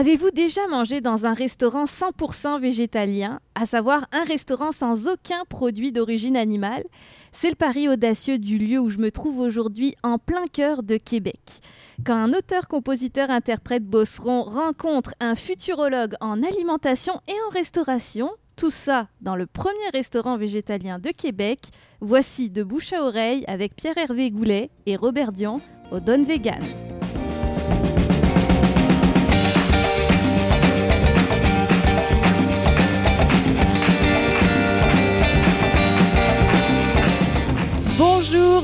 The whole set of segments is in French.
Avez-vous déjà mangé dans un restaurant 100% végétalien, à savoir un restaurant sans aucun produit d'origine animale? C'est le pari audacieux du lieu où je me trouve aujourd'hui en plein cœur de Québec. Quand un auteur-compositeur-interprète bosseron rencontre un futurologue en alimentation et en restauration, tout ça dans le premier restaurant végétalien de Québec, voici de bouche à oreille avec Pierre-Hervé Goulet et Robert Dion au Don Vegan.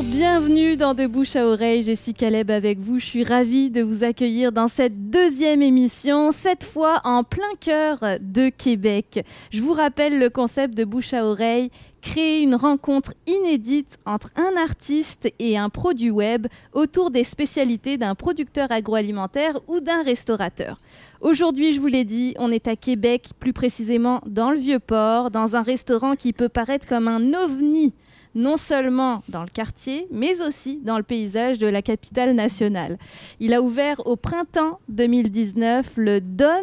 Bienvenue dans De Bouche à Oreille. Jessica Leb avec vous. Je suis ravie de vous accueillir dans cette deuxième émission, cette fois en plein cœur de Québec. Je vous rappelle le concept de Bouche à Oreille créer une rencontre inédite entre un artiste et un produit web autour des spécialités d'un producteur agroalimentaire ou d'un restaurateur. Aujourd'hui, je vous l'ai dit, on est à Québec, plus précisément dans le Vieux-Port, dans un restaurant qui peut paraître comme un ovni non seulement dans le quartier, mais aussi dans le paysage de la capitale nationale. Il a ouvert au printemps 2019 le Don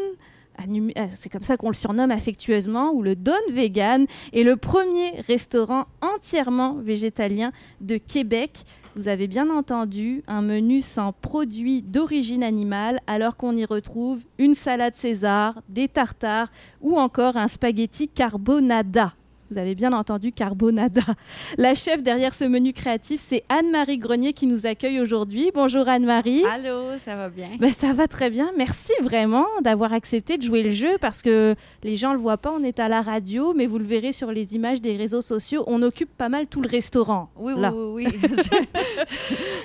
euh, c'est comme ça qu'on le surnomme affectueusement, ou le Don Vegan, est le premier restaurant entièrement végétalien de Québec. Vous avez bien entendu un menu sans produits d'origine animale, alors qu'on y retrouve une salade César, des tartares ou encore un spaghetti carbonada. Vous avez bien entendu Carbonada. La chef derrière ce menu créatif, c'est Anne-Marie Grenier qui nous accueille aujourd'hui. Bonjour Anne-Marie. Allô, ça va bien? Ben, ça va très bien. Merci vraiment d'avoir accepté de jouer le jeu parce que les gens ne le voient pas, on est à la radio, mais vous le verrez sur les images des réseaux sociaux. On occupe pas mal tout le restaurant. Oui, là. oui, oui.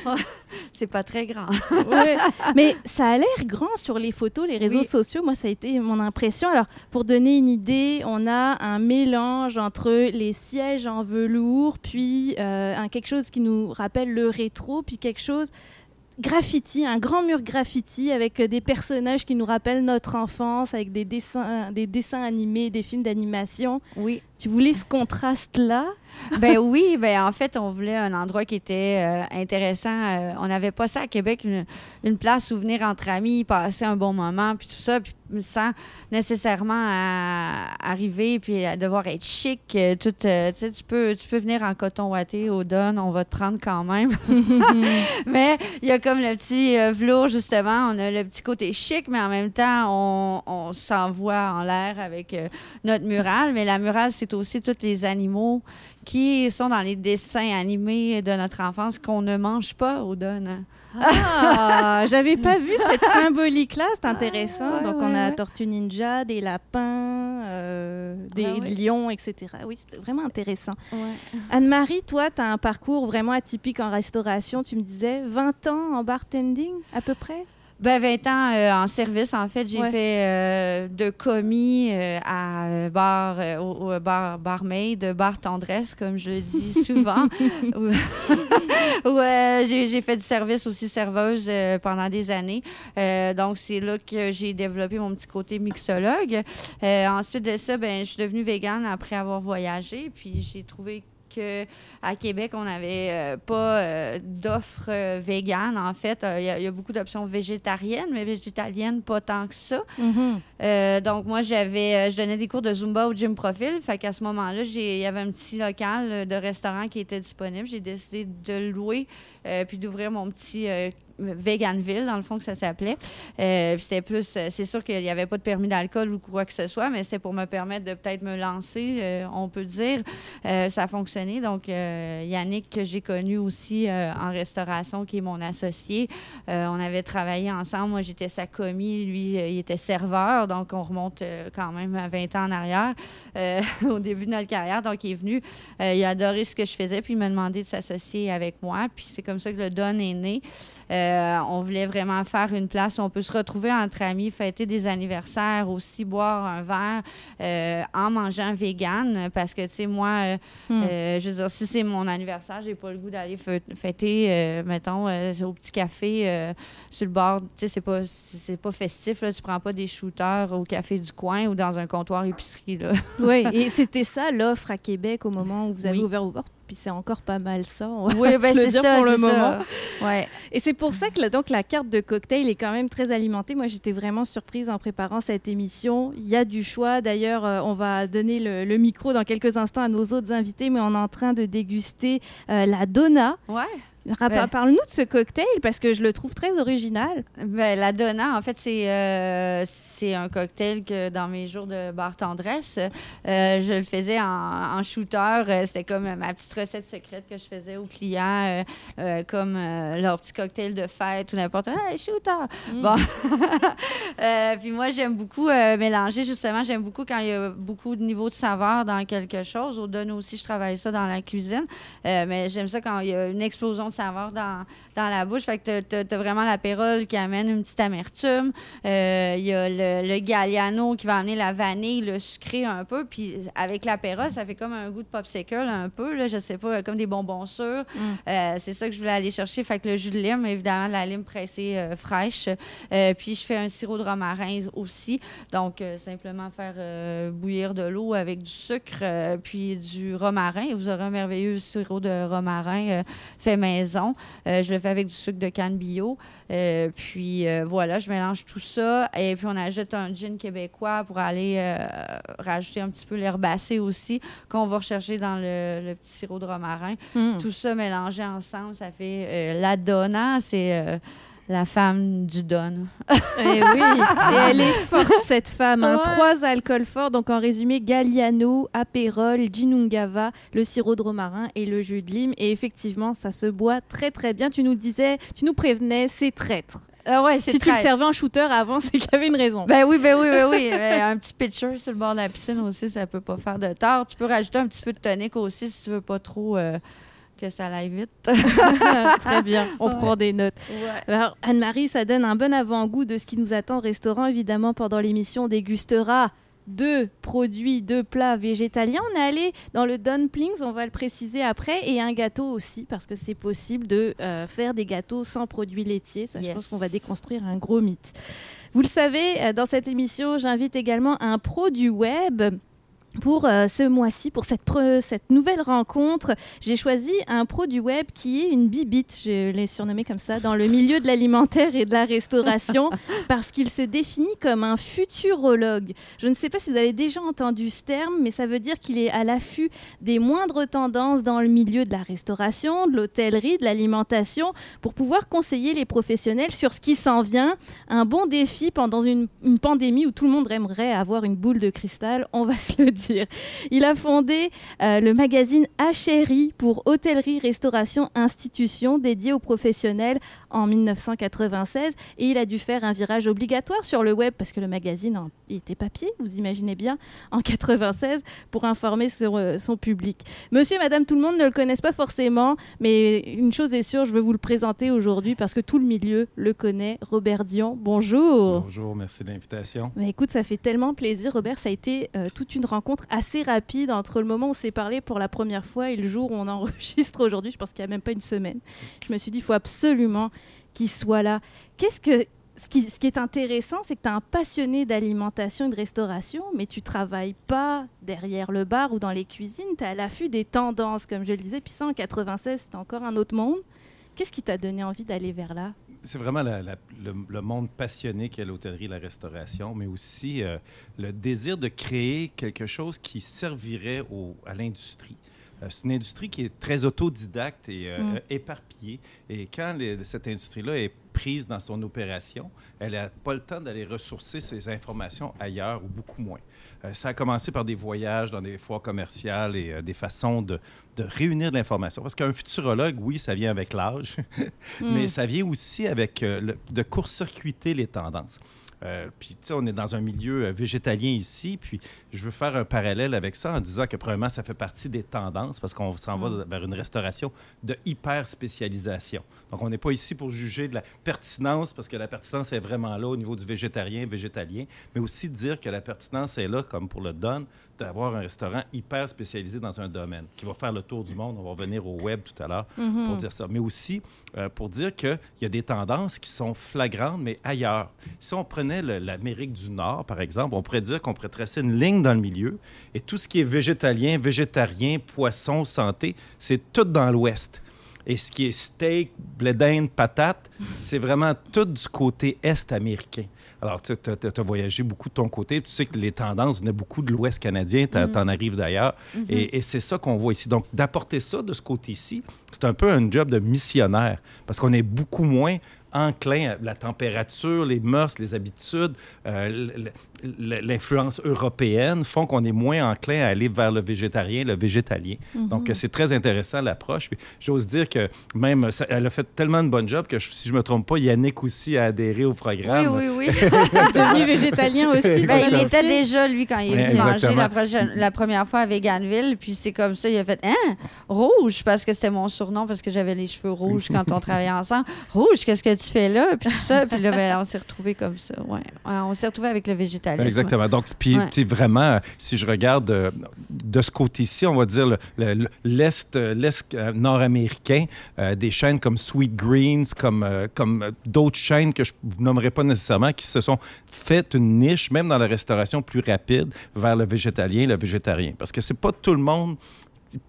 c'est pas très grand. Mais ça a l'air grand sur les photos, les réseaux sociaux. Moi, ça a été mon impression. Alors, pour donner une idée, on a un mélange entre les sièges en velours, puis euh, un, quelque chose qui nous rappelle le rétro, puis quelque chose graffiti, un grand mur graffiti avec des personnages qui nous rappellent notre enfance, avec des dessins, des dessins animés, des films d'animation. Oui. Tu voulais ce contraste-là? ben oui, ben en fait, on voulait un endroit qui était euh, intéressant. Euh, on n'avait pas ça à Québec, une, place où venir entre amis, passer un bon moment, puis tout ça, puis sans nécessairement arriver puis devoir être chic. Euh, tout, tu peux, tu peux venir en coton ouaté au on va te prendre quand même. mais il y a comme le petit velours, justement, on a le petit côté chic, mais en même temps, on, s'envoie en l'air avec notre mural. Mais la murale, c'est aussi tous les animaux qui sont dans les dessins animés de notre enfance qu'on ne mange pas au Don. Ah, j'avais pas vu cette symbolique-là, c'est intéressant. Donc, on a Tortue Ninja, des lapins, euh, des lions, etc. Oui, c'était vraiment intéressant. Anne-Marie, toi, tu as un parcours vraiment atypique en restauration. Tu me disais 20 ans en bartending, à peu près? Ben, 20 ans euh, en service, en fait. J'ai fait euh, de commis euh, à bar, au, bar, barmaid, bar tendresse, comme je le dis souvent. ouais, j'ai fait du service aussi serveuse pendant des années. donc, c'est là que j'ai développé mon petit côté mixologue. ensuite de ça, ben, je suis devenue végane après avoir voyagé. Puis, j'ai trouvé à Québec, on n'avait euh, pas euh, d'offres euh, véganes. En fait, il y, a beaucoup d'options végétariennes, mais végétaliennes, pas tant que ça. Mm-hmm. donc, moi, j'avais, je donnais des cours de Zumba au Gym Profil. Fait qu'à ce moment-là, il y avait un petit local de restaurant qui était disponible. J'ai décidé de le louer puis d'ouvrir mon petit Veganville, dans le fond, que ça s'appelait. Euh, c'était plus, euh, c'est sûr qu'il n'y avait pas de permis d'alcool ou quoi que ce soit, mais c'était pour me permettre de peut-être me lancer, euh, on peut dire. ça a fonctionné. Donc, Yannick, que j'ai connu aussi en restauration, qui est mon associé, on avait travaillé ensemble. Moi, j'étais sa commis, lui, il était serveur. Donc, on remonte quand même à 20 ans en arrière, au début de notre carrière. Donc, il est venu, il a adoré ce que je faisais, puis il m'a demandé de s'associer avec moi. Puis, c'est comme ça que le Don est né. Euh, on voulait vraiment faire une place où on peut se retrouver entre amis, fêter des anniversaires, aussi boire un verre euh, en mangeant vegan. Parce que, tu sais, moi, euh, hmm. je veux dire, si c'est mon anniversaire, j'ai pas le goût d'aller fêter, mettons, au petit café sur le bord. Tu sais, c'est pas, c'est pas festif. Là. Tu prends pas des shooters au café du coin ou dans un comptoir épicerie. Là. oui, et c'était ça l'offre à Québec au moment où vous avez ouvert vos portes? Puis c'est encore pas mal ça. On va oui, ben le dire ça, pour le moment. Ouais. Et c'est pour ça que donc la carte de cocktail est quand même très alimentée. Moi, j'étais vraiment surprise en préparant cette émission. Il y a du choix. D'ailleurs, euh, on va donner le, micro dans quelques instants à nos autres invités, mais on est en train de déguster euh, la Donna. Ouais. Parle-nous de ce cocktail parce que je le trouve très original. Ben, la Donna, en fait, c'est euh, c'est un cocktail que dans mes jours de bar tendresse, euh, je le faisais en, shooter. Euh, c'était comme ma petite recette secrète que je faisais aux clients, comme leur petit cocktail de fête ou n'importe quoi. Hey, shooter! Mm. Bon. puis moi, j'aime beaucoup mélanger, justement, j'aime beaucoup quand il y a beaucoup de niveaux de saveur dans quelque chose. Au Donne aussi, je travaille ça dans la cuisine. mais j'aime ça quand il y a une explosion de saveur dans, dans la bouche. Fait que tu as, vraiment l'apérole qui amène une petite amertume. Euh, il y a le, le, Galliano qui va amener la vanille, le sucré un peu. Puis avec l'apérole, ça fait comme un goût de popsicle un peu. Là, je sais pas, comme des bonbons sûrs. Mm. Euh, c'est ça que je voulais aller chercher. Fait que le jus de lime, évidemment, de la lime pressée euh, fraîche. puis je fais un sirop de romarin aussi. Donc, simplement faire bouillir de l'eau avec du sucre puis du romarin. Et vous aurez un merveilleux sirop de romarin fait maison euh, je le fais avec du sucre de canne bio. Euh, puis euh, voilà, je mélange tout ça. Et puis on ajoute un gin québécois pour aller rajouter un petit peu l'herbacée aussi, qu'on va rechercher dans le, petit sirop de romarin. Hmm. Tout ça mélangé ensemble, ça fait la donna. C'est la femme du Don. Eh oui, et elle est forte cette femme. Hein. Trois alcools forts, donc en résumé Galliano, Aperol, Ginungava, le sirop de romarin et le jus de lime. Et effectivement, ça se boit très très bien. Tu nous disais, tu nous prévenais, c'est traître. Ah ouais, si tu le servais en shooter avant, c'est qu'il y avait une raison. Ben oui, ben oui, ben oui. Un petit pitcher sur le bord de la piscine aussi, ça peut pas faire de tort. Tu peux rajouter un petit peu de tonic aussi si tu veux pas trop. Euh, que ça aille vite. Très bien, on prend des notes. Alors, Anne-Marie, ça donne un bon avant-goût de ce qui nous attend au restaurant. Évidemment, pendant l'émission, on dégustera deux produits, deux plats végétaliens. On est allé dans le dumplings, on va le préciser après, et un gâteau aussi, parce que c'est possible de euh, faire des gâteaux sans produits laitiers. Ça, je pense qu'on va déconstruire un gros mythe. Vous le savez, euh, dans cette émission, j'invite également un pro du web pour euh, ce mois-ci, pour cette, cette nouvelle rencontre, j'ai choisi un pro du web qui est une bibite, je l'ai surnommé comme ça, dans le milieu de l'alimentaire et de la restauration, parce qu'il se définit comme un futurologue. Je ne sais pas si vous avez déjà entendu ce terme, mais ça veut dire qu'il est à l'affût des moindres tendances dans le milieu de la restauration, de l'hôtellerie, de l'alimentation, pour pouvoir conseiller les professionnels sur ce qui s'en vient. Un bon défi pendant une, une pandémie où tout le monde aimerait avoir une boule de cristal, on va se le dire. Il a fondé euh, le magazine HRI pour hôtellerie, restauration, institution dédié aux professionnels en 1996 et il a dû faire un virage obligatoire sur le web parce que le magazine était papier, vous imaginez bien, en 96 pour informer sur, euh, son public. Monsieur et madame tout le monde ne le connaissent pas forcément, mais une chose est sûre, je veux vous le présenter aujourd'hui parce que tout le milieu le connaît. Robert Dion, bonjour. Bonjour, merci de l'invitation. écoute, ça fait tellement plaisir Robert, ça a été euh, toute une rencontre assez rapide entre le moment où on s'est parlé pour la première fois et le jour où on enregistre aujourd'hui. Je pense qu'il n'y a même pas une semaine. Je me suis dit, il faut absolument qu'il soit là. Qu'est-ce que ce qui, est intéressant, c'est que tu es un passionné d'alimentation et de restauration, mais tu travailles pas derrière le bar ou dans les cuisines, tu es à l'affût des tendances, comme je le disais. Puis ça, en 96, c'était encore un autre monde. Qu'est-ce qui t'a donné envie d'aller vers là? C'est vraiment le, monde passionné qu'est l'hôtellerie et la restauration, mais aussi euh, le désir de créer quelque chose qui servirait à l'industrie. Euh, c'est une industrie qui est très autodidacte et euh, mm. éparpillée. Et quand cette industrie-là est prise dans son opération, elle n'a pas le temps d'aller ressourcer ses informations ailleurs ou beaucoup moins. Euh, ça a commencé par des voyages dans des foires commerciales et euh, des façons de, réunir de l'information. Parce qu'un futurologue, oui, ça vient avec l'âge, mais mm. ça vient aussi avec euh, de court-circuiter les tendances. Euh, puis, tu sais, on est dans un milieu euh, végétalien ici, puis je veux faire un parallèle avec ça en disant que, premièrement, ça fait partie des tendances parce qu'on s'en va mm. vers une restauration de hyper-spécialisation. Donc, on n'est pas ici pour juger de la pertinence parce que la pertinence est vraiment là au niveau du végétarien, végétalien, mais aussi dire que la pertinence est là, comme pour le Don, d'avoir un restaurant hyper spécialisé dans un domaine, qui va faire le tour du monde. On va revenir au web tout à l'heure Mhm. pour dire ça. Mais aussi euh, pour dire qu'il y a des tendances qui sont flagrantes, mais ailleurs. Si on prenait l'Amérique du Nord, par exemple, on pourrait dire qu'on pourrait tracer une ligne dans le milieu et tout ce qui est végétalien, végétarien, poisson, santé, c'est tout dans l'Ouest. Et ce qui est steak, blé d'Inde, patate, c'est vraiment tout du côté est américain. Alors, tu as, voyagé beaucoup de ton côté, tu sais que les tendances venaient beaucoup de l'Ouest canadien, tu en arrives d'ailleurs. Et, et c'est ça qu'on voit ici. Donc, d'apporter ça de ce côté-ci, c'est un peu un job de missionnaire, parce qu'on est beaucoup moins enclin à la température, les mœurs, les habitudes, euh, l'influence européenne font qu'on est moins enclin à aller vers le végétarien, le végétalien. Donc, euh, c'est très intéressant l'approche. Puis, J'ose dire que même, ça- elle a fait tellement de bonne job que je- si je me trompe pas, Yannick aussi a adhéré au Oui, programme. oui, oui. Devenu végétalien aussi. Ben, il était aussi. déjà, lui, quand il est venu manger exactement. la, prochaine- la première fois à Veganville. Puis c'est comme ça, il a fait Hein, Rouge, parce que c'était mon surnom, parce que j'avais les cheveux rouges quand on travaillait ensemble. Rouge, qu'est-ce que tu fais là? Puis ça. Puis là, ben, on s'est retrouvés comme ça. Ouais. On s'est retrouvés avec le végétalisme. Exactement. Donc, puis, Ouais. vraiment, si je regarde euh, de ce côté-ci, on va dire le- le- le- l'Est euh, l'Est, euh, nord-américain, euh, des chaînes comme Sweet Greens, comme, euh, comme d'autres chaînes que je nommerai pas nécessairement, qui se sont fait une niche, même dans la restauration plus rapide, vers le végétalien, le végétarien. Parce que c'est pas tout le monde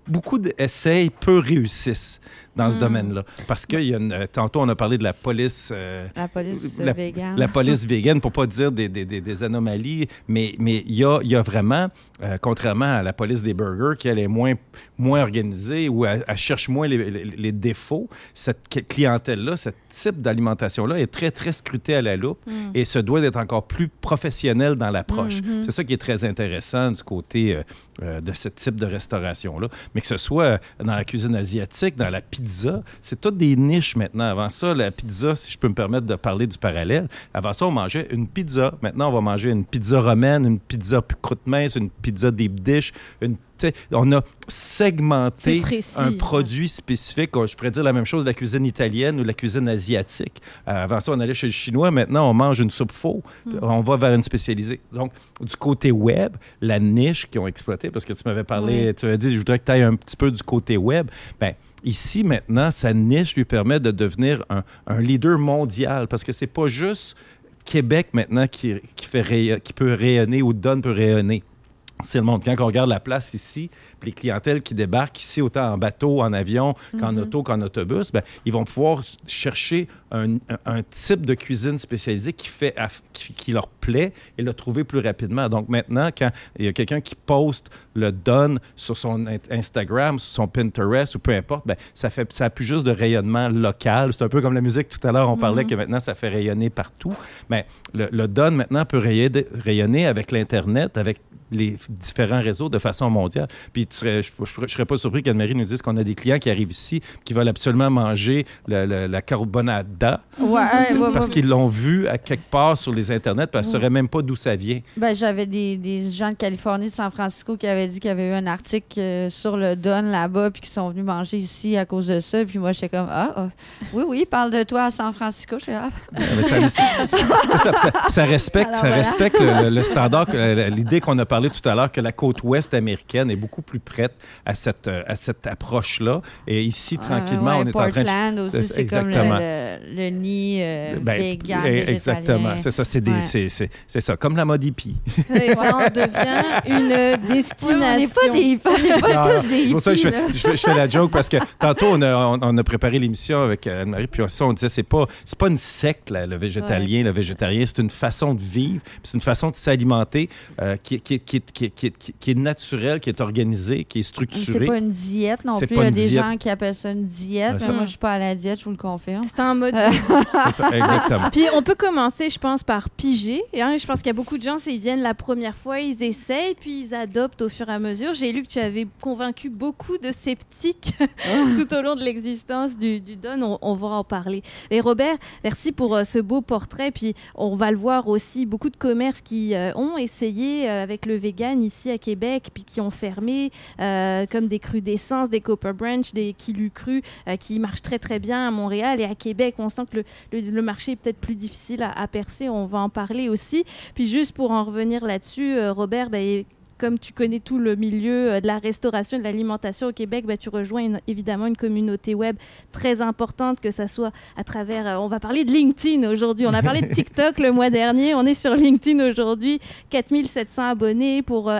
beaucoup d'essais, peu réussissent dans ce Mm. domaine-là. Parce que y a une- euh, tantôt, on a parlé de la police euh, La police La- végane. la police végane, pour pas dire des, des- des- des anomalies, mais mais il y a, y a vraiment, euh, contrairement à la police des burgers, qui elle est moins, moins organisée ou elle, elle cherche moins les, les- les défauts, cette cl- clientèle-là, ce type d'alimentation-là est très, très scrutée à la loupe Mm. et se doit d'être encore plus professionnel dans l'approche. Mhm. C'est ça qui est très intéressant du côté euh, de ce type de restauration-là. Mais que ce soit dans la cuisine asiatique, dans la pizza, c'est toutes des niches maintenant. Avant ça, la pizza, si je peux me permettre de parler du parallèle, avant ça, on mangeait une pizza. Maintenant, on va manger une pizza romaine, une pizza croûte mince, une pizza deep dish, une on a segmenté précis, un ouais. produit spécifique. Je pourrais dire la même chose de la cuisine italienne ou de la cuisine asiatique. Euh, avant ça, on allait chez le chinois. Maintenant, on mange une soupe faux. Hmm. On va vers une spécialisée. Donc, du côté web, la niche qu'ils ont exploitée, parce que tu m'avais parlé, Oui. tu m'avais dit, je voudrais que tu ailles un petit peu du côté web. Ben, ici, maintenant, sa niche lui permet de devenir un, leader mondial parce que c'est pas juste Québec maintenant qui peut rayonner ou donne peut rayonner. C'est le monde. Quand on regarde la place ici, puis les clientèles qui débarquent ici, autant en bateau, en avion, qu'en auto, qu'en autobus, ben, ils vont pouvoir chercher un, un- type de cuisine spécialisée qui, fait, qui, qui leur plaît et le trouver plus rapidement. Donc maintenant, quand il y a quelqu'un qui poste, le donne sur son in- Instagram, sur son Pinterest ou peu importe, ben, ça fait ça a plus juste de rayonnement local. C'est un peu comme la musique tout à l'heure, on parlait que maintenant ça fait rayonner partout. Mais le, le donne maintenant peut rayonner, rayonner avec l'Internet, avec les différents réseaux de façon mondiale. Puis tu serais, je ne serais pas surpris qu'Anne-Marie nous dise qu'on a des clients qui arrivent ici qui veulent absolument manger le- le- la carbonada Ouais, parce ouais. qu'ils l'ont vu à quelque part sur les internets parce qu'ils ne sauraient même pas d'où ça vient. Ben, j'avais des, des gens de Californie, de San Francisco, qui avaient dit qu'il y avait eu un article euh, sur le Don là-bas, puis qui sont venus manger ici à cause de ça. Puis moi, j'étais comme, ah, ah, oui, oui, parle de toi à San Francisco. J'étais, ah, Mais ça, ça, ça- ça respecte, Alors ça voilà. respecte le, le- standard, euh, l'idée qu'on a parlé tout à l'heure que la côte ouest américaine est beaucoup plus prête à cette, euh, à cette approche-là. Et ici, tranquillement, ouais, on est en train de Portland aussi, c'est comme le, Exactement. le, le nid euh, Ben, vegan, eh, exactement. C'est ça, c'est des- Ouais. c'est- c'est- c'est ça, comme la mode hippie. Ça en devient une Ouais, destination. on n'est pas des, on n'est pas Non, tous des C'est pour ça que je hippies, fais, je fais- je fais la joke parce que tantôt, on a, on, on a préparé l'émission avec euh, Anne-Marie, puis ça, on disait c'est pas, c'est pas une secte, là, le végétalien, le végétarien, c'est une façon de vivre, c'est une façon de s'alimenter euh, qui, qui, qui, qui, qui, qui- qui est naturelle, qui est organisée, qui est C'est structurée. pas une diète non C'est plus. Il y a des diète. gens qui appellent ça une diète, mais moi, je suis pas à la diète, je vous le confirme. C'est un mode. Euh, C'est ça, exactement. Puis on peut commencer, je pense, par piger. hein. Je pense qu'il y a beaucoup de gens, c'est ils viennent la première fois, ils essayent, puis ils adoptent au fur et à mesure. J'ai lu que tu avais convaincu beaucoup de sceptiques tout au long de l'existence du, du Don. On, on va en parler. Et Robert, merci pour euh, ce beau portrait. Puis on va le voir aussi, beaucoup de commerces qui euh, ont essayé euh, avec le vegan ici à Québec, puis qui ont fermé, euh, comme des crudescences, des Copper Branch, des Kilu Cru, euh, qui marchent très très bien à Montréal et à Québec. On sent que le, le, marché est peut-être plus difficile à, à percer. On va en parler aussi. Puis juste pour en revenir là-dessus, euh, Robert, ben, comme tu connais tout le milieu euh, de la restauration et de l'alimentation au Québec, bah, tu rejoins évidemment une communauté web très importante, que ça soit à travers. Euh, on va parler de LinkedIn aujourd'hui. On a parlé de TikTok le mois dernier. On est sur LinkedIn aujourd'hui. 4700 abonnés pour euh,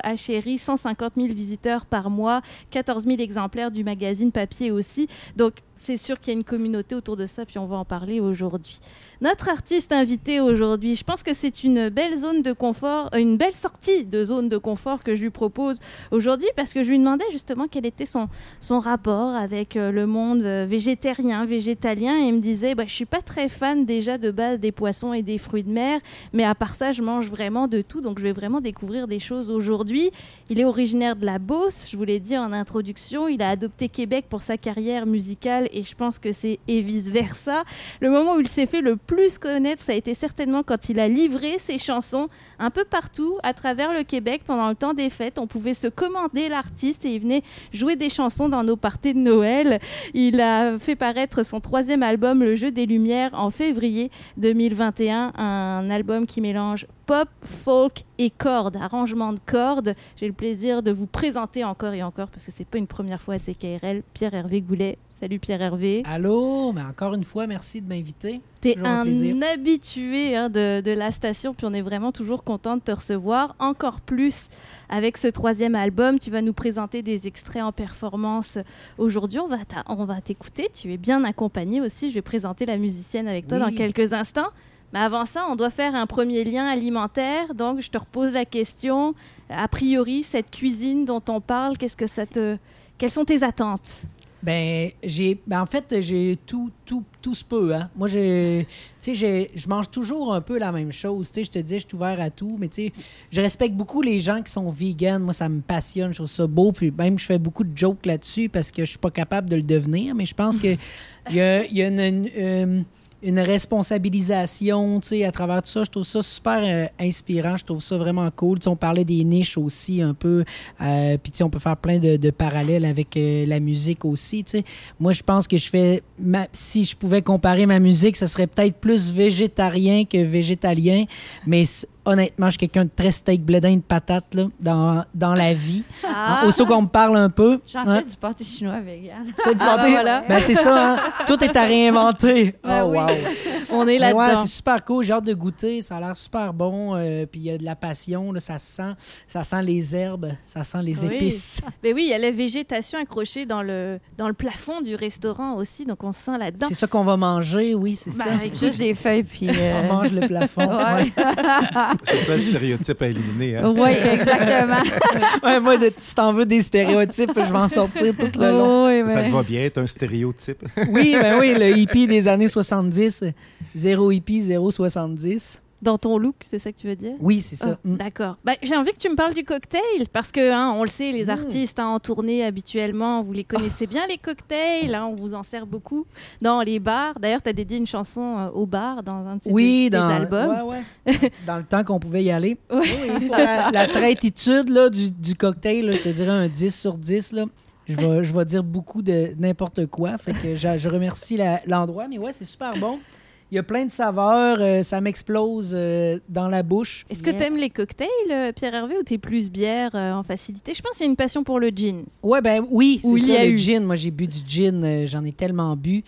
150 000 visiteurs par mois, 14 000 exemplaires du magazine papier aussi. Donc, c'est sûr qu'il y a une communauté autour de ça, puis on va en parler aujourd'hui. Notre artiste invité aujourd'hui, je pense que c'est une belle zone de confort, euh, une belle sortie de zone de confort que je lui propose aujourd'hui, parce que je lui demandais justement quel était son, son rapport avec euh, le monde euh, végétarien, végétalien, et il me disait, bah, je suis pas très fan déjà de base des poissons et des fruits de mer, mais à part ça, je mange vraiment de tout, donc je vais vraiment découvrir des choses aujourd'hui. Il est originaire de la Beauce, je vous l'ai dit en introduction, il a adopté Québec pour sa carrière musicale, et je pense que c'est et vice-versa. Le moment où il s'est fait le plus connaître, ça a été certainement quand il a livré ses chansons un peu partout à travers le Québec pendant le temps des fêtes. On pouvait se commander l'artiste et il venait jouer des chansons dans nos parties de Noël. Il a fait paraître son troisième album, Le Jeu des Lumières, en février 2021, un album qui mélange pop, folk et cordes, arrangement de cordes. J'ai le plaisir de vous présenter encore et encore, parce que c'est pas une première fois à CKRL, Pierre-Hervé Goulet. Salut Pierre-Hervé. Allô, mais encore une fois, merci de m'inviter. Tu es un, un habitué hein, de, de, la station, puis on est vraiment toujours content de te recevoir. Encore plus avec ce troisième album. Tu vas nous présenter des extraits en performance aujourd'hui. On va t'écouter. Tu es bien accompagné aussi. Je vais présenter la musicienne avec toi oui. dans quelques instants. Mais avant ça, on doit faire un premier lien alimentaire. Donc, je te repose la question. A priori, cette cuisine dont on parle, qu'est-ce que ça te... Quelles sont tes attentes? Ben, j'ai, ben en fait, j'ai tout, tout, tout se peut. Hein. Moi, j'ai, tu sais, je mange toujours un peu la même chose. Tu sais, je te dis, je suis ouvert à tout, mais tu sais, je respecte beaucoup les gens qui sont vegan. Moi, ça me passionne, je trouve ça beau. Puis même, je fais beaucoup de jokes là-dessus parce que je suis pas capable de le devenir. Mais je pense que il y a, y a une, une, une une responsabilisation, tu sais, à travers tout ça. Je trouve ça super euh, inspirant. Je trouve ça vraiment cool. Tu sais, on parlait des niches aussi un peu. Euh, Puis, tu sais, on peut faire plein de, parallèles avec euh, la musique aussi, tu sais. Moi, je pense que je fais... Si je pouvais comparer ma musique, ça serait peut-être plus végétarien que végétalien. Mais honnêtement, je suis quelqu'un de très steak, bledin de patate là, dans, dans la vie. Ah. Qu'on me parle un peu. J'en hein? fais du pâté chinois vegan. Tu fais du pâté? Ah, voilà. ben, c'est ça, hein? Tout est à réinventer. Ben oh, oui. wow. On est là-dedans. Ouais, c'est super cool. J'ai hâte de goûter. Ça a l'air super bon. Euh, puis il y a de la passion. Là, ça sent. Ça sent les herbes. Ça sent les oui. épices. Mais oui, il y a la végétation accrochée dans le, dans le plafond du restaurant aussi. Donc on se sent là-dedans. C'est ça qu'on va manger, oui, c'est ben, ça. Avec juste des feuilles. Puis euh... On mange le plafond. Ouais. C'est ça le stéréotype à éliminer. Hein? Oui, exactement. ouais, moi, de, si t'en veux des stéréotypes, je vais en sortir tout le long. Oui, Ça te va bien, être un stéréotype? oui, ben oui, le hippie des années 70. Zéro hippie, zéro 70. Dans ton look, c'est ça que tu veux dire? Oui, c'est ça. Oh, D'accord. Ben, J'ai envie que tu me parles du cocktail, parce que, hein, on le sait, les artistes hein, en tournée habituellement, vous les connaissez bien, les cocktails. Hein, on vous en sert beaucoup dans les bars. D'ailleurs, tu as dédié une chanson euh, au bar dans un de tes oui, des, dans, des albums. Ouais, ouais. dans le temps qu'on pouvait y aller. Ouais. Oui, la, la traititude là, du, du cocktail, là, je te dirais un 10 sur 10. Là. Je vais, je vais dire beaucoup de n'importe quoi. Fait que je, je remercie l'endroit. Mais ouais, c'est super bon. Il y a plein de saveurs, euh, ça m'explose euh, dans la bouche. Est-ce que yeah. tu aimes les cocktails, euh, Pierre-Hervé, ou tu es plus bière en facilité? Je pense qu'il y a une passion pour le gin. Ouais, ben oui, c'est ça, le eu. gin. Moi, j'ai bu du gin, j'en ai tellement bu.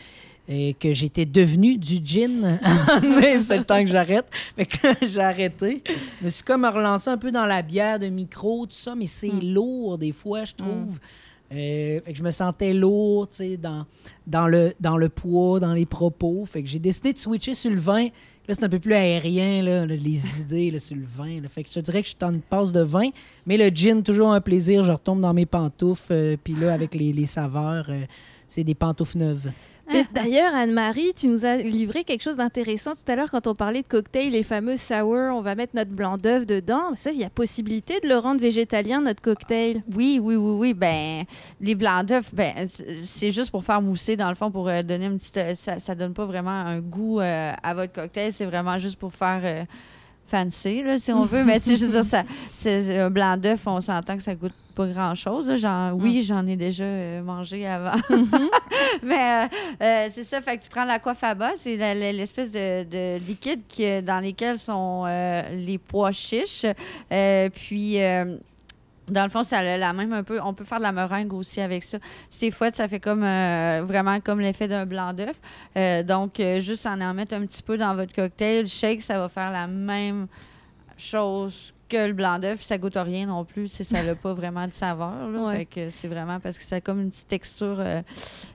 Que j'étais devenu du gin. c'est le temps que j'arrête. Fait que j'ai arrêté. Je me suis comme relancé un peu dans la bière de micro, tout ça, mais c'est mm. lourd des fois, je trouve. Euh, fait que je me sentais lourd, tu sais, dans, dans, le, dans le poids, dans les propos. Fait que j'ai décidé de switcher sur le vin. Là, c'est un peu plus aérien, là, les idées là, sur le vin. Là. Fait que je te dirais que je suis en une passe de vin. Mais le gin, toujours un plaisir. Je retombe dans mes pantoufles. Euh, Puis là, avec les, les saveurs, euh, c'est des pantoufles neuves. D'ailleurs, Anne-Marie, tu nous as livré quelque chose d'intéressant tout à l'heure quand on parlait de cocktails, les fameux sour, on va mettre notre blanc d'œuf dedans. Ça, il y a possibilité de le rendre végétalien, notre cocktail? Oui, oui, oui, oui. Ben, les blancs d'œuf, ben, c'est juste pour faire mousser, dans le fond, pour euh, donner une petite. Euh, ça, ça donne pas vraiment un goût euh, à votre cocktail. C'est vraiment juste pour faire fancy, là, si on veut. Mais tu sais, je veux dire, ça, c'est un blanc d'œuf, on s'entend que ça goûte pas grand chose. Genre, oui, j'en ai déjà euh, mangé avant. Mais euh, c'est ça, fait que tu prends la coiffe à bas, c'est l'espèce de, de, liquide qui, dans lesquels sont euh, les pois chiches. puis Dans le fond, ça a la même un peu. On peut faire de la meringue aussi avec ça. C'est fouette, ça fait comme euh, vraiment comme l'effet d'un blanc d'œuf. Euh, donc, euh, juste en en mettre un petit peu dans votre cocktail, shake, ça va faire la même chose que le blanc d'œuf. Ça goûte rien non plus. Ça n'a pas vraiment de saveur. Là, Ouais. Fait que c'est vraiment parce que ça a comme une petite texture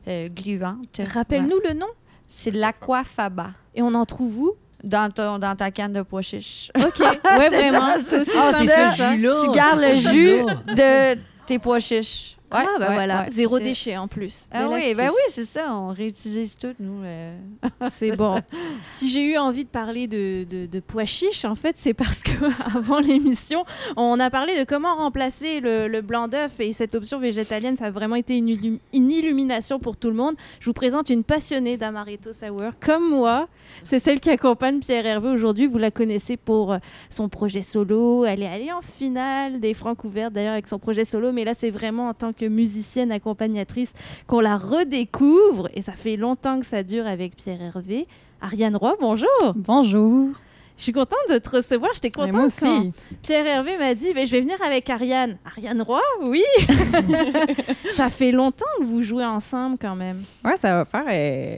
gluante. Ouais. Rappelle-nous le nom. C'est l'aquafaba. Et on en trouve où? Dans, ton, dans ta canne de pois chiche. OK. Ouais, vraiment. C'est aussi Ah, ça. jus-là. tu gardes le jus de tes pois chiches. Ouais, ah, bah ouais, voilà. ouais, Zéro déchet en plus. Ah oui, astuce. oui, c'est ça. On réutilise tout, nous. euh. C'est bon. Si j'ai eu envie de parler de, de, de pois chiches, en fait, c'est parce que avant l'émission, on a parlé de comment remplacer le, le blanc d'œuf et cette option végétalienne, ça a vraiment été une, illum- une illumination pour tout le monde. Je vous présente une passionnée d'amaretto sour, comme moi. C'est celle qui accompagne Pierre Hervé aujourd'hui. Vous la connaissez pour euh, son projet solo. Elle est allée en finale des Francs ouvertes d'ailleurs avec son projet solo, mais là, c'est vraiment en tant que musicienne accompagnatrice qu'on la redécouvre et ça fait longtemps que ça dure avec Pierre Hervé. Ariane Roy, bonjour. Bonjour. Je suis contente de te recevoir. J'étais contente moi quand aussi. Pierre Hervé m'a dit ben, je vais venir avec Ariane. Ariane Roy, oui. ça fait longtemps que vous jouez ensemble quand même. Ouais, ça va faire. euh,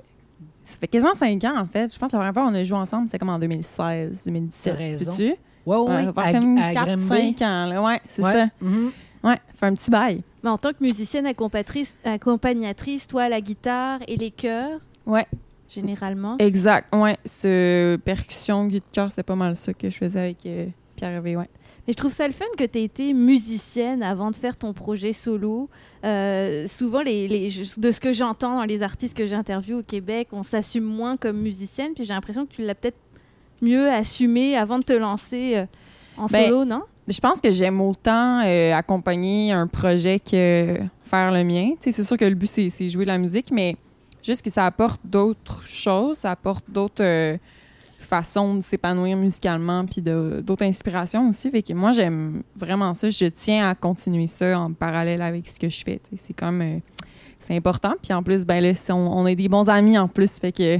ça fait quasiment cinq ans, en fait. Je pense que la première fois qu'on a joué ensemble, c'est comme en 2016, 2017. T'as raison. Peux-tu? Ouais, ouais, Ouais, ça va à- faire comme à 4, Granby. 5 ans. Là. Ouais, c'est Ouais. ça. Mhm. Ouais, fait un petit bail. Mais en tant que musicienne accompagnatrice, toi la guitare et les chœurs, Ouais, généralement? exact. Ouais, ce percussion, guitare, c'était pas mal ça que je faisais avec euh, Pierre Hervé, ouais. Mais je trouve ça le fun que tu aies été musicienne avant de faire ton projet solo. Euh, souvent, les, les- de ce que j'entends dans les artistes que j'interviewe au Québec, on s'assume moins comme musicienne. Puis j'ai l'impression que tu l'as peut-être mieux assumé avant de te lancer euh, en Ben, solo, non? Je pense que j'aime autant euh, accompagner un projet que faire le mien. C'est sûr que le but, c'est jouer la musique, mais juste que ça apporte d'autres choses, ça apporte d'autres euh, façons de s'épanouir musicalement, puis d'autres inspirations aussi. Fait que moi, j'aime vraiment ça. Je tiens à continuer ça en parallèle avec ce que je fais. C'est comme... euh, c'est important. Puis en plus, ben là, on, on est des bons amis en plus, fait que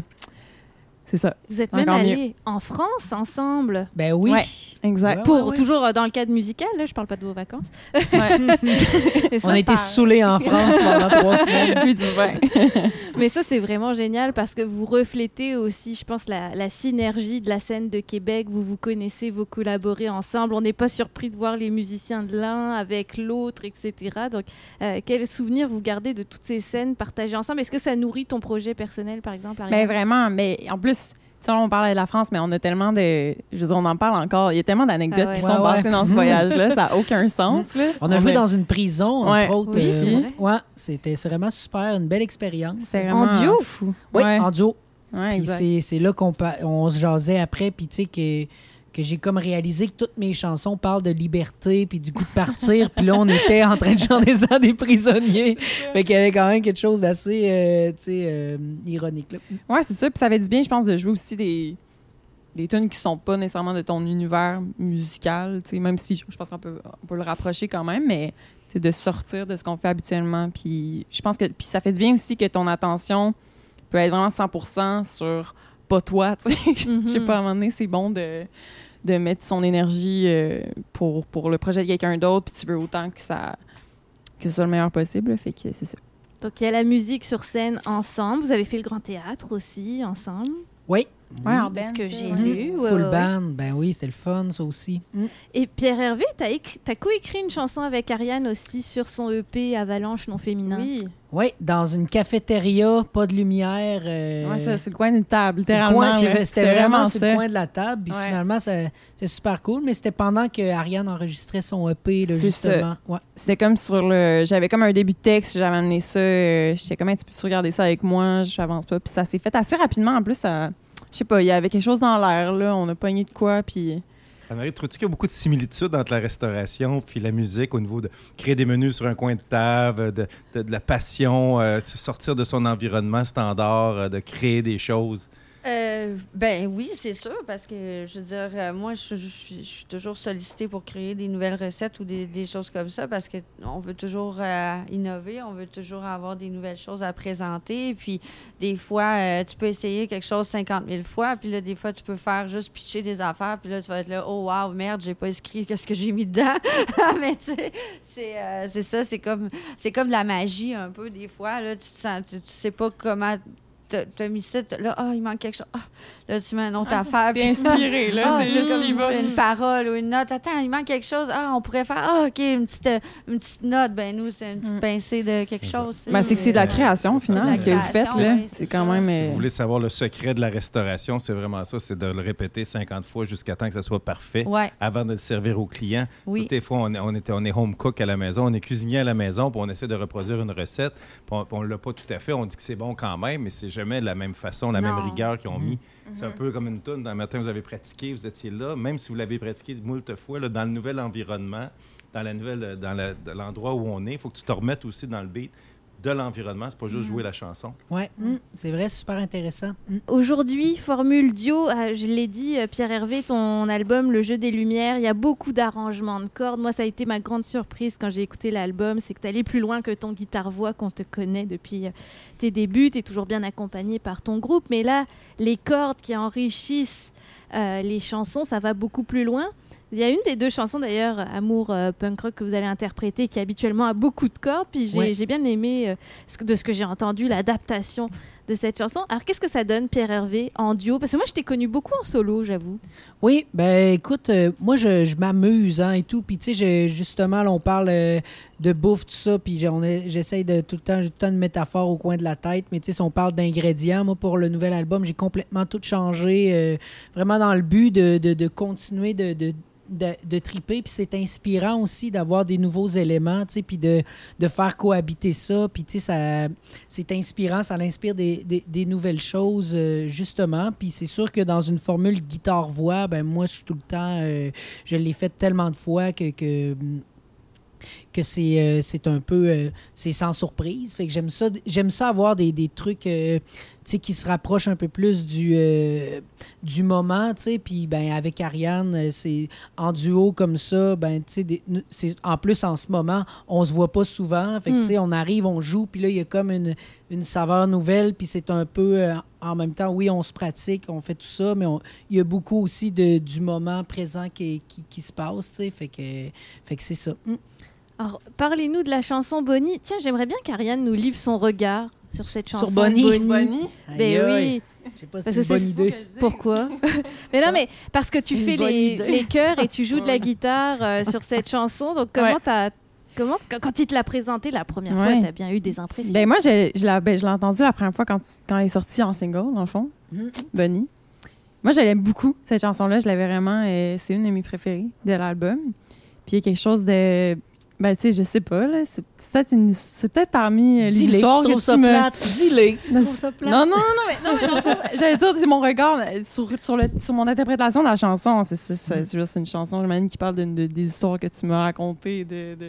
c'est ça. Vous êtes même allés en France ensemble. Ben oui. Ouais. Exact. Pour ouais. toujours euh, dans le cadre musical, là, je parle pas de vos vacances. On a été saoulés en France pendant trois semaines. Mais ça, c'est vraiment génial parce que vous reflétez aussi, je pense, la, la synergie de la scène de Québec. Vous vous connaissez, vous collaborez ensemble. On n'est pas surpris de voir les musiciens de l'un avec l'autre, etc. Donc, euh, quel souvenir vous gardez de toutes ces scènes partagées ensemble? Est-ce que ça nourrit ton projet personnel, par exemple Ben vraiment, mais en plus, sais, on parle de la France, mais on a tellement de. Je veux dire, on en parle encore. Il y a tellement d'anecdotes Ah ouais. qui Ouais, sont ouais. passées dans ce voyage-là. Ça n'a aucun sens. là. On a joué dans une prison, entre Ouais. autres. Oui, euh, c'est vrai. ouais, c'était c'est vraiment super, une belle expérience. C'est En vraiment duo? fou. Oui, ouais. en duo. Ouais, Puis c'est- c'est là qu'on on se jasait après, puis tu sais que, que j'ai comme réalisé que toutes mes chansons parlent de liberté, puis du coup de partir, puis là on était en train de chanter ça des prisonniers. Fait qu'il y avait quand même quelque chose d'assez, euh, euh, ironique là. Ouais, c'est ça. Puis ça fait du bien, je pense, de jouer aussi des des tunes qui sont pas nécessairement de ton univers musical, tu sais, même si je je pense qu'on peut, on peut le rapprocher quand même, mais c'est de sortir de ce qu'on fait habituellement. Puis je pense que puis ça fait du bien aussi que ton attention peut être vraiment 100% sur pas toi, tu sais. Je sais Mhm. pas, à un moment donné, c'est bon de, de mettre son énergie euh, pour, pour le projet de quelqu'un d'autre, puis tu veux autant que ça que ce soit le meilleur possible. Fait que c'est ça. Donc, il y a la musique sur scène ensemble. Vous avez fait le grand théâtre aussi ensemble? Oui. Ouais, Oui. en de ce que j'ai ouais. lu. Ouais, Full ouais, ouais. band, ben oui, c'était le fun, ça aussi. Mm. Et Pierre Hervé, tu as, coécrit une chanson avec Ariane aussi sur son EP Avalanche non féminin. Oui. Oui, dans une cafétéria, pas de lumière. euh, Ouais, ça, sur le coin d'une table, littéralement. coin, c'est-. C'était vraiment, sur ça. le coin de la table. Puis Ouais. finalement, c'est super cool. Mais c'était pendant que Ariane enregistrait son EP, là, C'est justement. Ouais. C'était comme sur le. J'avais comme un début de texte, j'avais amené ça. euh, J'étais comme, tu peux regarder ça avec moi, je n'avance pas. Puis ça s'est fait assez rapidement. En plus, ça. Je sais pas, il y avait quelque chose dans l'air, là. On a pogné de quoi, puis. Anne-Marie, trouves-tu qu'il y a beaucoup de similitudes entre la restauration puis la musique au niveau de créer des menus sur un coin de table, de, la passion, euh, sortir de son environnement standard, euh, de créer des choses? Euh, ben oui, c'est sûr, parce que je veux dire, euh, moi, je, suis- toujours sollicitée pour créer des nouvelles recettes ou des, choses comme ça, parce qu'on veut toujours euh, innover, on veut toujours avoir des nouvelles choses à présenter. Puis des fois, tu peux essayer quelque chose 50 000 fois, puis là, des fois, tu peux faire juste pitcher des affaires, puis là, tu vas être là, oh wow, merde, j'ai pas écrit qu'est-ce que j'ai mis dedans. Mais tu sais, c'est ça, c'est comme, c'est comme de la magie un peu, des fois. Là, tu, tu sais pas comment t'as mis ça, là, ah, il manque quelque chose. Ah, là, tu mets une autre affaire. T'es puis- inspiré, là. Ah, c'est juste, va. une parole ou une note. Attends, il manque quelque chose. Ah, on pourrait faire. Ah, OK, une petite, euh, une petite note. Ben, nous, c'est une petite Mm. pincée de quelque chose. Ben, c'est que c'est de la création, au final, ce que vous faites, là. oui, C'est quand même. Si euh, vous voulez savoir le secret de la restauration, c'est vraiment ça, c'est de le répéter 50 fois jusqu'à temps que ça soit parfait Ouais, avant de le servir aux clients. oui. Toutes les fois, on est, on, est, on est home cook à la maison, on est cuisinier à la maison, puis on essaie de reproduire une recette, puis on ne l'a pas tout à fait. On dit que c'est bon quand même, mais c'est jamais de la même façon, la même rigueur qu'ils ont mis. Mhm. C'est un peu comme une toune. Dans le matin, vous avez pratiqué, vous étiez là, même si vous l'avez pratiqué moult fois, là, dans le nouvel environnement, dans la nouvelle, dans l'endroit où on est, il faut que tu te remettes aussi dans le beat de l'environnement. C'est pas juste jouer la chanson. Ouais, mm, c'est vrai, super intéressant. Mm. Aujourd'hui, formule duo, euh, je l'ai dit, euh, Pierre Hervé, ton album Le Jeu des Lumières, il y a beaucoup d'arrangements de cordes. Moi, ça a été ma grande surprise quand j'ai écouté l'album, c'est que tu allé plus loin que ton guitare-voix qu'on te connaît depuis euh, tes débuts. Tu es toujours bien accompagné par ton groupe, mais là, les cordes qui enrichissent euh, les chansons, ça va beaucoup plus loin. Il y a une des deux chansons d'ailleurs, Amour euh, punk rock, que vous allez interpréter, qui habituellement a beaucoup de cordes. Puis j'ai Ouais. bien aimé, euh, ce que- de ce que j'ai entendu, l'adaptation de cette chanson. Alors qu'est-ce que ça donne, Pierre Hervé, en duo? Parce que moi, je t'ai connu beaucoup en solo, j'avoue. Oui, ben écoute, euh, moi je, je m'amuse hein, et tout. Puis tu sais, justement, là, on parle euh, de bouffe, tout ça. Puis j'essaye de tout le temps, j'ai tout le temps une métaphore au coin de la tête. Mais tu sais, si on parle d'ingrédients, moi pour le nouvel album, j'ai complètement tout changé. euh, vraiment dans le but de, de- de continuer de. de de, de triper, puis c'est inspirant aussi d'avoir des nouveaux éléments, puis de, faire cohabiter ça, puis tu sais, c'est inspirant, ça l'inspire des, nouvelles choses, euh, justement. Puis c'est sûr que dans une formule guitare-voix, ben moi, je suis tout le temps. euh, je l'ai fait tellement de fois que que c'est euh, c'est un peu euh, c'est sans surprise. Fait que j'aime ça j'aime ça avoir des, des trucs euh, qui se rapprochent un peu plus du du moment puis ben avec Ariane c'est en duo comme ça ben des- en plus en ce moment on se voit pas souvent. Fait que Mm. sais on arrive on joue puis là il y a comme une une saveur nouvelle puis c'est un peu en même temps oui on se pratique on fait tout ça mais il y a beaucoup aussi de, du moment présent qui, qui, qui se passe fait que fait que c'est ça. Mm. Alors, parlez-nous de la chanson Bonnie. Tiens, j'aimerais bien qu'Ariane nous livre son regard sur cette Sur chanson. Bonnie. Bonnie. Ben oui. Je sais pas si Parce c'est que une bonne idée. Pourquoi Mais non, mais parce que tu Une fais les, les chœurs et tu joues de la guitare euh, sur cette chanson. Donc, comment Ouais. t'as. Comment, quand- il te l'a présenté la première fois, Ouais. t'as bien eu des impressions? Ben moi, je, je l'ai ben, je l'ai entendu la première fois quand, quand elle est sortie en single, dans le fond. Mhm. Bonnie. Moi, je l'aime beaucoup, cette chanson-là. Je l'avais vraiment... euh, c'est une de mes préférées de l'album. Puis il y a quelque chose de... Ben, tu sais, je sais pas, là. C'est peut-être une- c'est peut-être parmi euh, les que histoires tu que ça tu me... plate. Dis-le que tu Non, trouves ça plate. Non, non, non, mais, non, mais j'allais dire, c'est mon regard euh, sur, sur, le, sur mon interprétation de la chanson. C'est c'est- c'est- une chanson, j'imagine, qui parle de, de- des histoires que tu m'as racontées. De, de...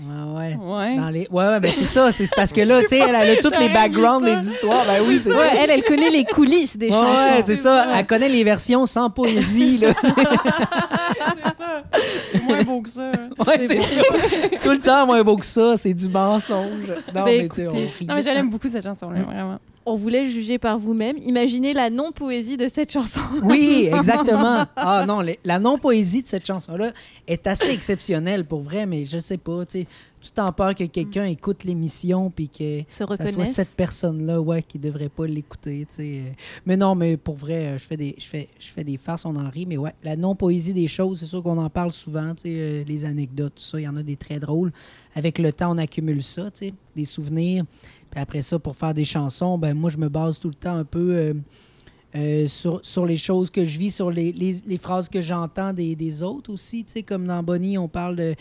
Ouais, ouais. Ouais. Dans les... Ouais, ouais, ben c'est ça. C'est parce que là, tu sais, elle, a tous les backgrounds ça. des histoires. Ben oui, c'est ça. Ouais, elle, elle connaît les coulisses des chansons. ouais, c'est ça. ça. Elle connaît les versions sans poésie. Là. c'est ça. Moins beau que ça. Ouais, c'est ça. Tout le temps moins beau que ça. C'est du mensonge. Non, Ben, mais tu sais, on rit. Non, mais j'aime beaucoup cette chanson-là, vraiment. On voulait juger par vous-même. Imaginez la non-poésie de cette chanson. Oui, exactement. Ah non, les- la non-poésie de cette chanson-là est assez exceptionnelle pour vrai, mais je sais pas, tu sais, tout en peur que quelqu'un écoute l'émission puis que Se ça soit cette personne-là, ouais, qui devrait pas l'écouter, tu sais. euh. Mais non, mais pour vrai, euh, je fais des, je fais, je fais des farces, on en rit, mais ouais, la non-poésie des choses, c'est sûr qu'on en parle souvent, tu sais, euh, les anecdotes, tout ça, il y en a des très drôles. Avec le temps, on accumule ça, tu sais, des souvenirs. Puis après ça, pour faire des chansons, ben moi, je me base tout le temps un peu euh, euh, sur, sur les choses que je vis, sur les, les, les phrases que j'entends des, des autres aussi. Tu sais, comme dans Bonnie, on parle de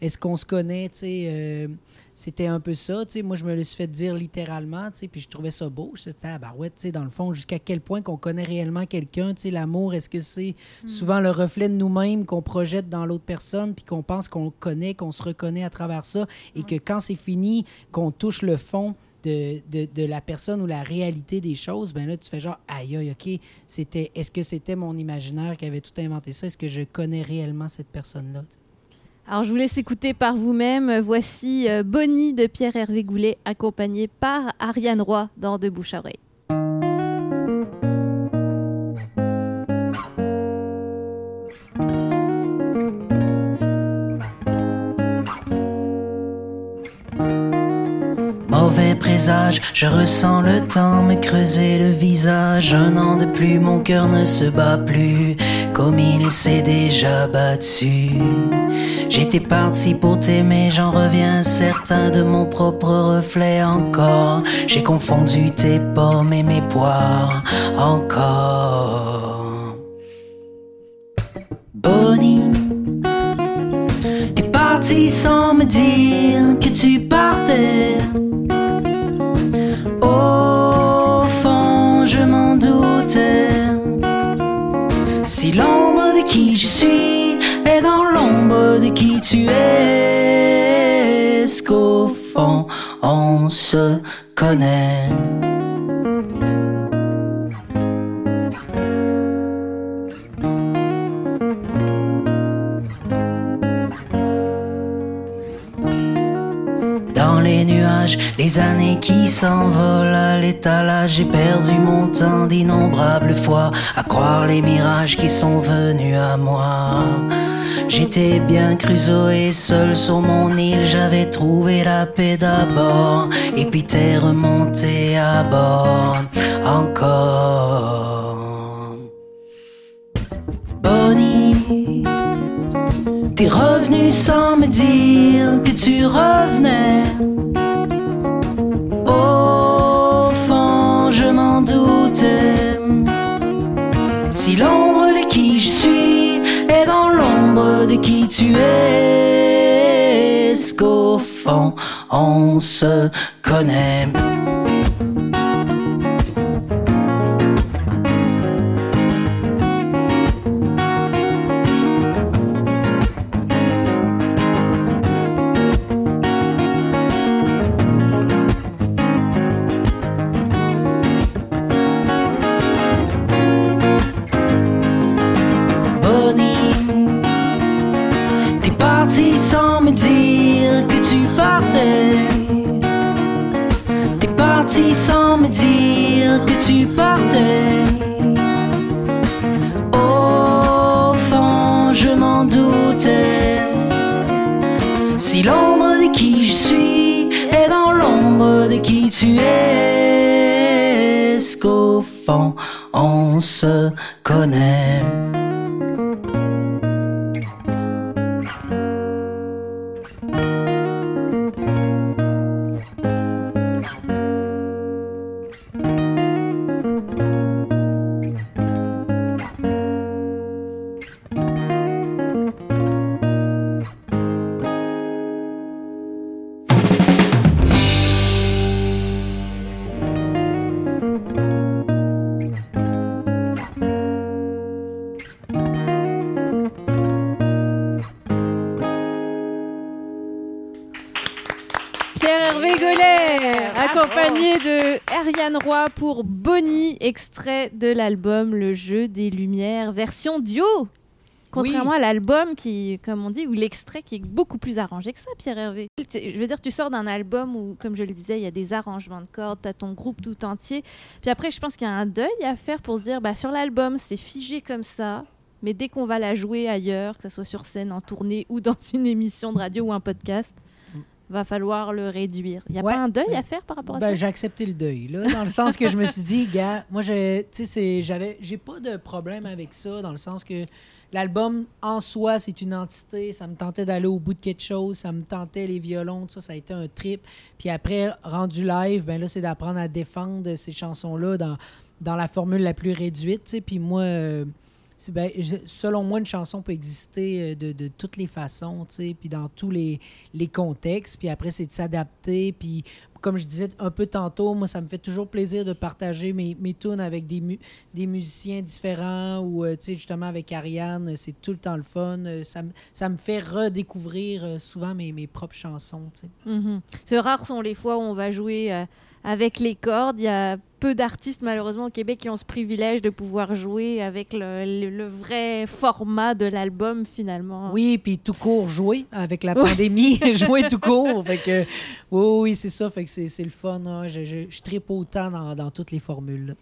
est-ce qu'on se connaît, tu sais. euh, c'était un peu ça, tu sais. Moi, je me le suis fait dire littéralement, tu sais, puis je trouvais ça beau. Je ah, bah ouais, tu sais, dans le fond, jusqu'à quel point qu'on connaît réellement quelqu'un, tu sais, l'amour, est-ce que c'est souvent le reflet de nous-mêmes qu'on projette dans l'autre personne, puis qu'on pense qu'on connaît, qu'on se reconnaît à travers ça, et que quand c'est fini, qu'on touche le fond, de, de, de la personne ou la réalité des choses, ben là, tu fais genre, aïe, aïe, OK, c'était, est-ce que c'était mon imaginaire qui avait tout inventé ça? Est-ce que je connais réellement cette personne-là? Alors, je vous laisse écouter par vous-même. Voici euh, Bonnie de Pierre-Hervé Goulet, accompagné par Ariane Roy dans De Bouche à Oreille. Je ressens le temps me creuser le visage. Un an de plus, mon cœur ne se bat plus comme il s'est déjà battu. J'étais parti pour t'aimer, j'en reviens certain de mon propre reflet encore. J'ai confondu tes pommes et mes poires encore. Bonnie, t'es parti sans me dire que tu partais. Je suis est dans l'ombre de qui tu es, est-ce qu'au fond, on se connaît? Les années qui s'envolent à l'étalage, j'ai perdu mon temps d'innombrables fois à croire les mirages qui sont venus à moi. J'étais bien Crusoe seul sur mon île, j'avais trouvé la paix d'abord, et puis t'es remonté à bord encore. Bonnie, T'es revenu sans me dire que tu revenais. Au fond, je m'en doutais. Si l'ombre de qui je suis est dans l'ombre de qui tu es, est-ce qu'au fond, on se connaît? De l'album Le Jeu des Lumières, version duo. Contrairement à l'album qui, comme on dit, ou l'extrait qui est beaucoup plus arrangé que ça, Pierre-Hervé. Je veux dire, tu sors d'un album où, comme je le disais, il y a des arrangements de cordes, tu as ton groupe tout entier. Puis après, je pense qu'il y a un deuil à faire pour se dire, bah, sur l'album, c'est figé comme ça. Mais dès qu'on va la jouer ailleurs, que ce soit sur scène, en tournée ou dans une émission de radio ou un podcast, va falloir le réduire. Il n'y a Ouais. pas un deuil à faire par rapport à Ben, ça? j'ai accepté le deuil, là, dans le sens que je me suis dit, gars, moi, j'avais, j'ai pas de problème avec ça, dans le sens que l'album en soi, c'est une entité. Ça me tentait d'aller au bout de quelque chose, ça me tentait les violons, tout ça, ça a été un trip. Puis après, rendu live, ben là, c'est d'apprendre à défendre ces chansons-là dans, dans la formule la plus réduite, tu sais. Puis moi, euh, ben, selon moi, une chanson peut exister euh, de, toutes les façons, puis dans tous les, contextes. Puis après, c'est de s'adapter. Puis comme je disais un peu tantôt, moi, ça me fait toujours plaisir de partager mes, mes tunes avec des, des musiciens différents ou, euh, tu sais, justement, avec Ariane, c'est tout le temps le fun. Euh, Ça, me- ça me fait redécouvrir souvent mes, mes propres chansons, tu sais. Mhm. C'est rare sont les fois où on va jouer avec les cordes. Il y a peu d'artistes malheureusement au Québec qui ont ce privilège de pouvoir jouer avec le, le- le vrai format de l'album finalement. Oui, puis tout court jouer avec la pandémie, jouer tout court. Fait que, oui, oui, c'est ça. Fait que c'est c'est le fun. hein. Je, je, je tripe autant dans, dans toutes les formules.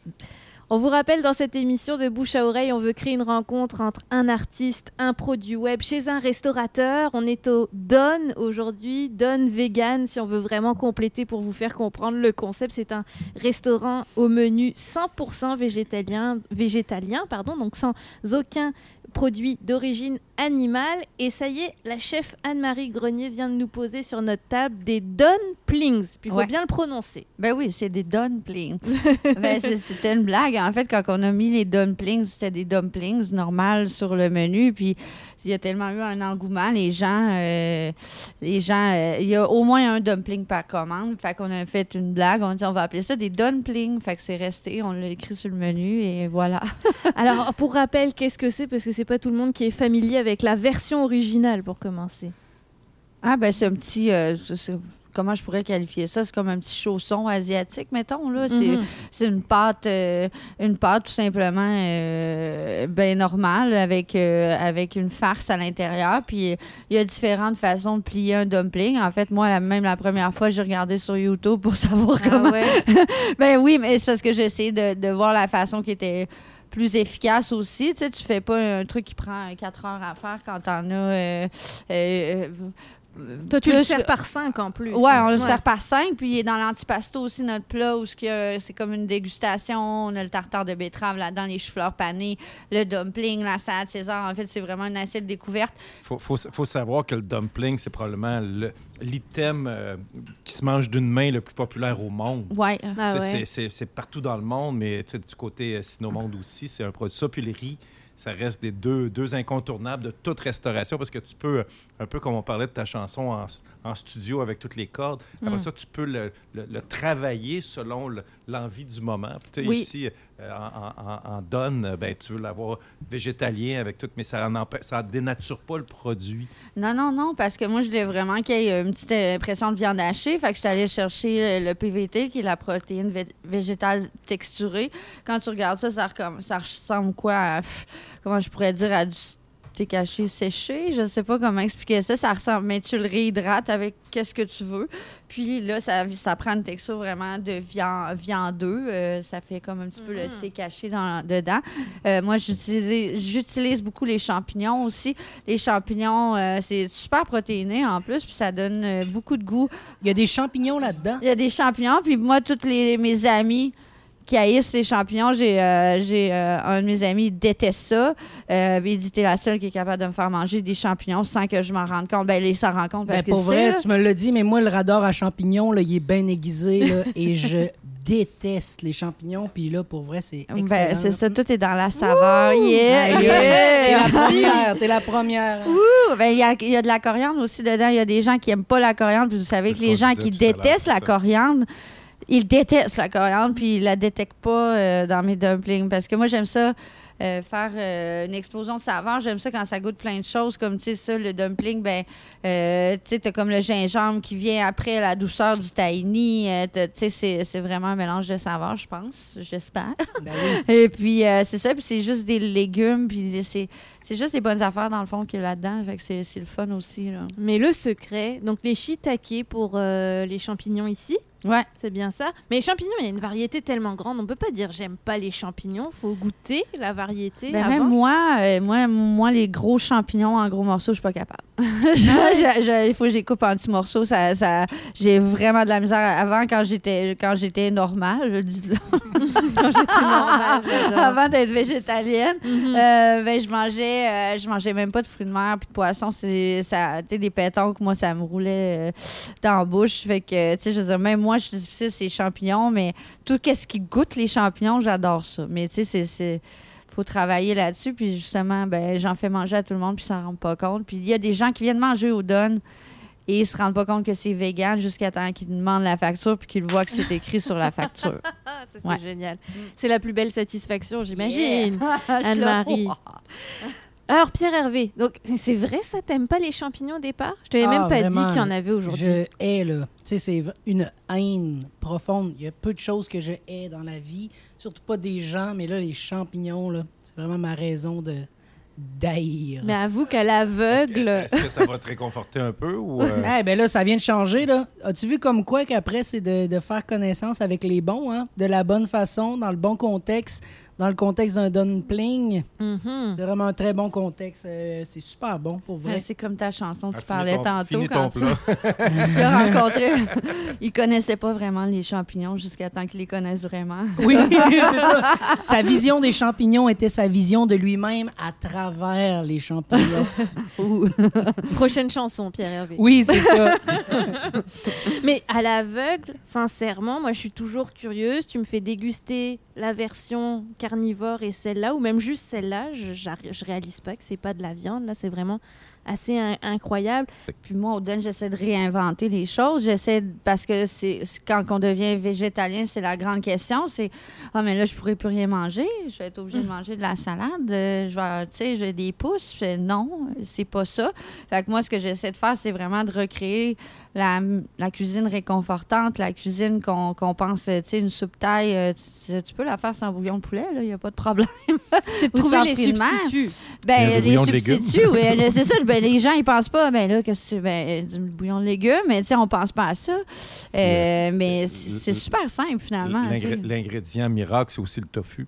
On vous rappelle dans cette émission de bouche à oreille, on veut créer une rencontre entre un artiste, un produit web chez un restaurateur. On est au Don aujourd'hui, Don Vegan, si on veut vraiment compléter pour vous faire comprendre le concept. C'est un restaurant au menu 100% végétalien, végétalien pardon, donc sans aucun produit d'origine animale. Et ça y est, la chef Anne-Marie Grenier vient de nous poser sur notre table des dumplings. Puis il faut Ouais. bien le prononcer. Ben oui, c'est des dumplings. ben, c'était une blague. En fait, quand on a mis les dumplings, c'était des dumplings normales sur le menu. Puis il y a tellement eu un engouement. Les gens, euh, les gens, euh, il y a au moins un dumpling par commande. Fait qu'on a fait une blague. On a dit on va appeler ça des dumplings. Fait que c'est resté. On l'a écrit sur le menu et voilà. Alors, pour rappel, qu'est-ce que c'est? Parce que c'est pas tout le monde qui est familier avec la version originale pour commencer. Ah ben c'est un petit. euh, comment je pourrais qualifier ça? C'est comme un petit chausson asiatique, mettons là. C'est Mhm. C'est une pâte, euh, une pâte tout simplement euh, ben normale avec euh, avec une farce à l'intérieur. Puis il y a différentes façons de plier un dumpling. En fait, moi, la, même la première fois, j'ai regardé sur YouTube pour savoir comment. ouais? Ben oui, mais c'est parce que j'essaie de, de voir la façon qui était plus efficace aussi. Tu sais, tu fais pas un truc qui prend 4 heures à faire quand t'en as. euh, euh, Toi, tu le sers par 5 en plus. Ouais, on le sert par cinq. Puis il est dans l'antipasto aussi, notre plat, où a- c'est comme une dégustation. On a le tartare de betterave là-dedans, les choux-fleurs panés, le dumpling, la salade César. En fait, c'est vraiment une assiette découverte. faut, faut, faut savoir que le dumpling, c'est probablement le- l'item euh, qui se mange d'une main le plus populaire au monde. Ouais. Ah C'est- ouais. partout dans le monde, mais tu sais, du côté euh, Sinomonde aussi, c'est un produit. Ça, puis les riz, ça reste des deux, deux incontournables de toute restauration parce que tu peux, euh, un peu comme on parlait de ta chanson en studio avec toutes les cordes, après Mm. ça, tu peux le, le- le travailler selon le- l'envie du moment. Puis, Oui. Ici, euh, en, en- en donne, euh, ben, tu veux l'avoir végétalien avec tout, mais ça ne dénature pas le produit. Non, non, non, parce que moi, je voulais vraiment qu'il y ait une petite impression de viande hachée. Fait que je suis allée chercher le, PVT, qui est la protéine vé- végétale texturée. Quand tu regardes ça, ça, ressemble quoi à, comment je pourrais dire, à du steak caché séché. Je sais pas comment expliquer ça. Ça ressemble, mais tu le réhydrates avec qu'est-ce que tu veux. Puis là, ça, ça prend une texture vraiment de viande, viandeux. Euh, ça fait comme un petit peu le steak caché dans, dedans. Euh, moi, j'utilise j'utilise beaucoup les champignons aussi. Les champignons, euh, c'est super protéiné en plus, puis ça donne euh, beaucoup de goût. Il y a des champignons là-dedans? Il y a des champignons, puis moi, tous les, mes amis qui haïssent les champignons, j'ai euh, j'ai, euh, un de mes amis déteste ça. Euh, il dit T'es la seule qui est capable de me faire manger des champignons sans que je m'en rende compte. Ben, il s'en rend compte parce Ben, que pour vrai, là. tu me l'as dit, mais moi, le radar à champignons, là, il est bien aiguisé là, et je déteste les champignons. Puis là, pour vrai, c'est excellent. Ben, c'est ça, tout est dans la saveur. Yeah, Aïe, aïe, yeah. T'es la première, t'es la première. Ouh, ben, Il y, a, il y a de la coriandre aussi dedans. Il y a des gens qui n'aiment pas la coriandre. Puis vous savez que les gens qui détestent la coriandre, ils détestent la coriandre, puis ils la détectent pas euh, dans mes dumplings. Parce que moi, j'aime ça. euh, faire euh, une explosion de saveur. J'aime ça quand ça goûte plein de choses, comme, tu sais, ça, le dumpling, ben, euh, tu sais, t'as comme le gingembre qui vient après la douceur du tahini. tu sais, c'est- c'est vraiment un mélange de saveurs, je pense, j'espère. Ben oui. Et puis, euh, c'est ça, puis c'est juste des légumes, puis c'est c'est juste des bonnes affaires, dans le fond, qu'il y a là-dedans. Fait que c'est c'est le fun aussi, là. Mais le secret, donc les shiitake pour euh, les champignons ici, Ouais. c'est bien ça. Mais les champignons, il y a une variété tellement grande, on peut pas dire j'aime pas les champignons, faut goûter la variété Ben, avant. même moi, euh, moi, moi, les gros champignons en gros morceaux, je suis pas capable. Je- je- je- Il faut que je les coupe en petits morceaux. Ça, ça, j'ai vraiment de la misère. Avant, quand j'étais, quand j'étais normale, dis-le, Quand j'étais normale, avant d'être végétalienne, Mhm. euh, ben, je mangeais, euh, je mangeais même pas de fruits de mer puis de poissons. C'est, ça, des pétanques, moi, ça me roulait euh, dans la bouche. Fait que, tu sais, je veux dire, même moi, je suis difficile, c'est champignons, mais tout ce qui goûte les champignons, j'adore ça. Mais, tu sais, c'est, faut travailler là-dessus. Puis justement, ben, j'en fais manger à tout le monde, puis ça s'en rend pas compte. Puis il y a des gens qui viennent manger au Don et ils se rendent pas compte que c'est vegan jusqu'à temps qu'ils demandent la facture puis qu'ils voient que c'est écrit sur la facture. C'est Ouais. génial. C'est la plus belle satisfaction, j'imagine. Yeah. Anne-Marie. Alors, Pierre Hervé, donc c'est vrai ça, t'aimes pas les champignons au départ? Je t'avais Ah, même pas vraiment. dit qu'il y en avait aujourd'hui. Je hais, là. Tu sais, c'est une haine profonde. Il y a peu de choses que je hais dans la vie, surtout pas des gens, mais là, les champignons, là, c'est vraiment ma raison de d'haïr. Mais avoue qu'à Est-ce que, l'aveugle. est-ce que ça va te réconforter un peu ou euh, Eh ben là, ça vient de changer, là. As-tu vu comme quoi qu'après, c'est de, de faire connaissance avec les bons, hein? De la bonne façon, dans le bon contexte, dans le contexte d'un dumpling. Mhm. C'est vraiment un très bon contexte. Euh, c'est super bon, pour Ouais, vrai. C'est comme ta chanson que ah, tu parlais ton- tantôt quand tu l'as rencontré. Il connaissait pas vraiment les champignons jusqu'à temps qu'il les connaisse vraiment. Oui, c'est ça. Sa vision des champignons était sa vision de lui-même à travers les champignons. Prochaine chanson, Pierre Hervé. Oui, c'est ça. Mais à l'aveugle, sincèrement, moi je suis toujours curieuse. Tu me fais déguster la version carnivore et celle-là, ou même juste celle-là. Je, je réalise pas que c'est pas de la viande. Là, c'est vraiment assez in- incroyable. Puis moi, au Don, j'essaie de réinventer les choses. J'essaie, parce que c'est quand on devient végétalien, c'est la grande question. C'est Ah, mais là, je pourrais plus rien manger. Je vais être obligée de manger de la salade. Euh, je vais, tu sais, j'ai des pouces. Je fais, non, c'est pas ça. Fait que moi, ce que j'essaie de faire, c'est vraiment de recréer la, la cuisine réconfortante, la cuisine qu'on pense, tu sais, une soupe taille. euh, tu, tu peux la faire sans bouillon de poulet, là, il n'y a pas de problème. C'est de Ou trouver les substituts. Ben, Il y a des les substituts, oui. le- C'est ça. Ben, les gens, ils pensent pas, ben là, qu'est-ce que tu- ben, du bouillon de légumes, mais tu sais, on pense pas à ça. Euh, mais c'est super simple, finalement. L'ingrédient miracle, c'est aussi le tofu.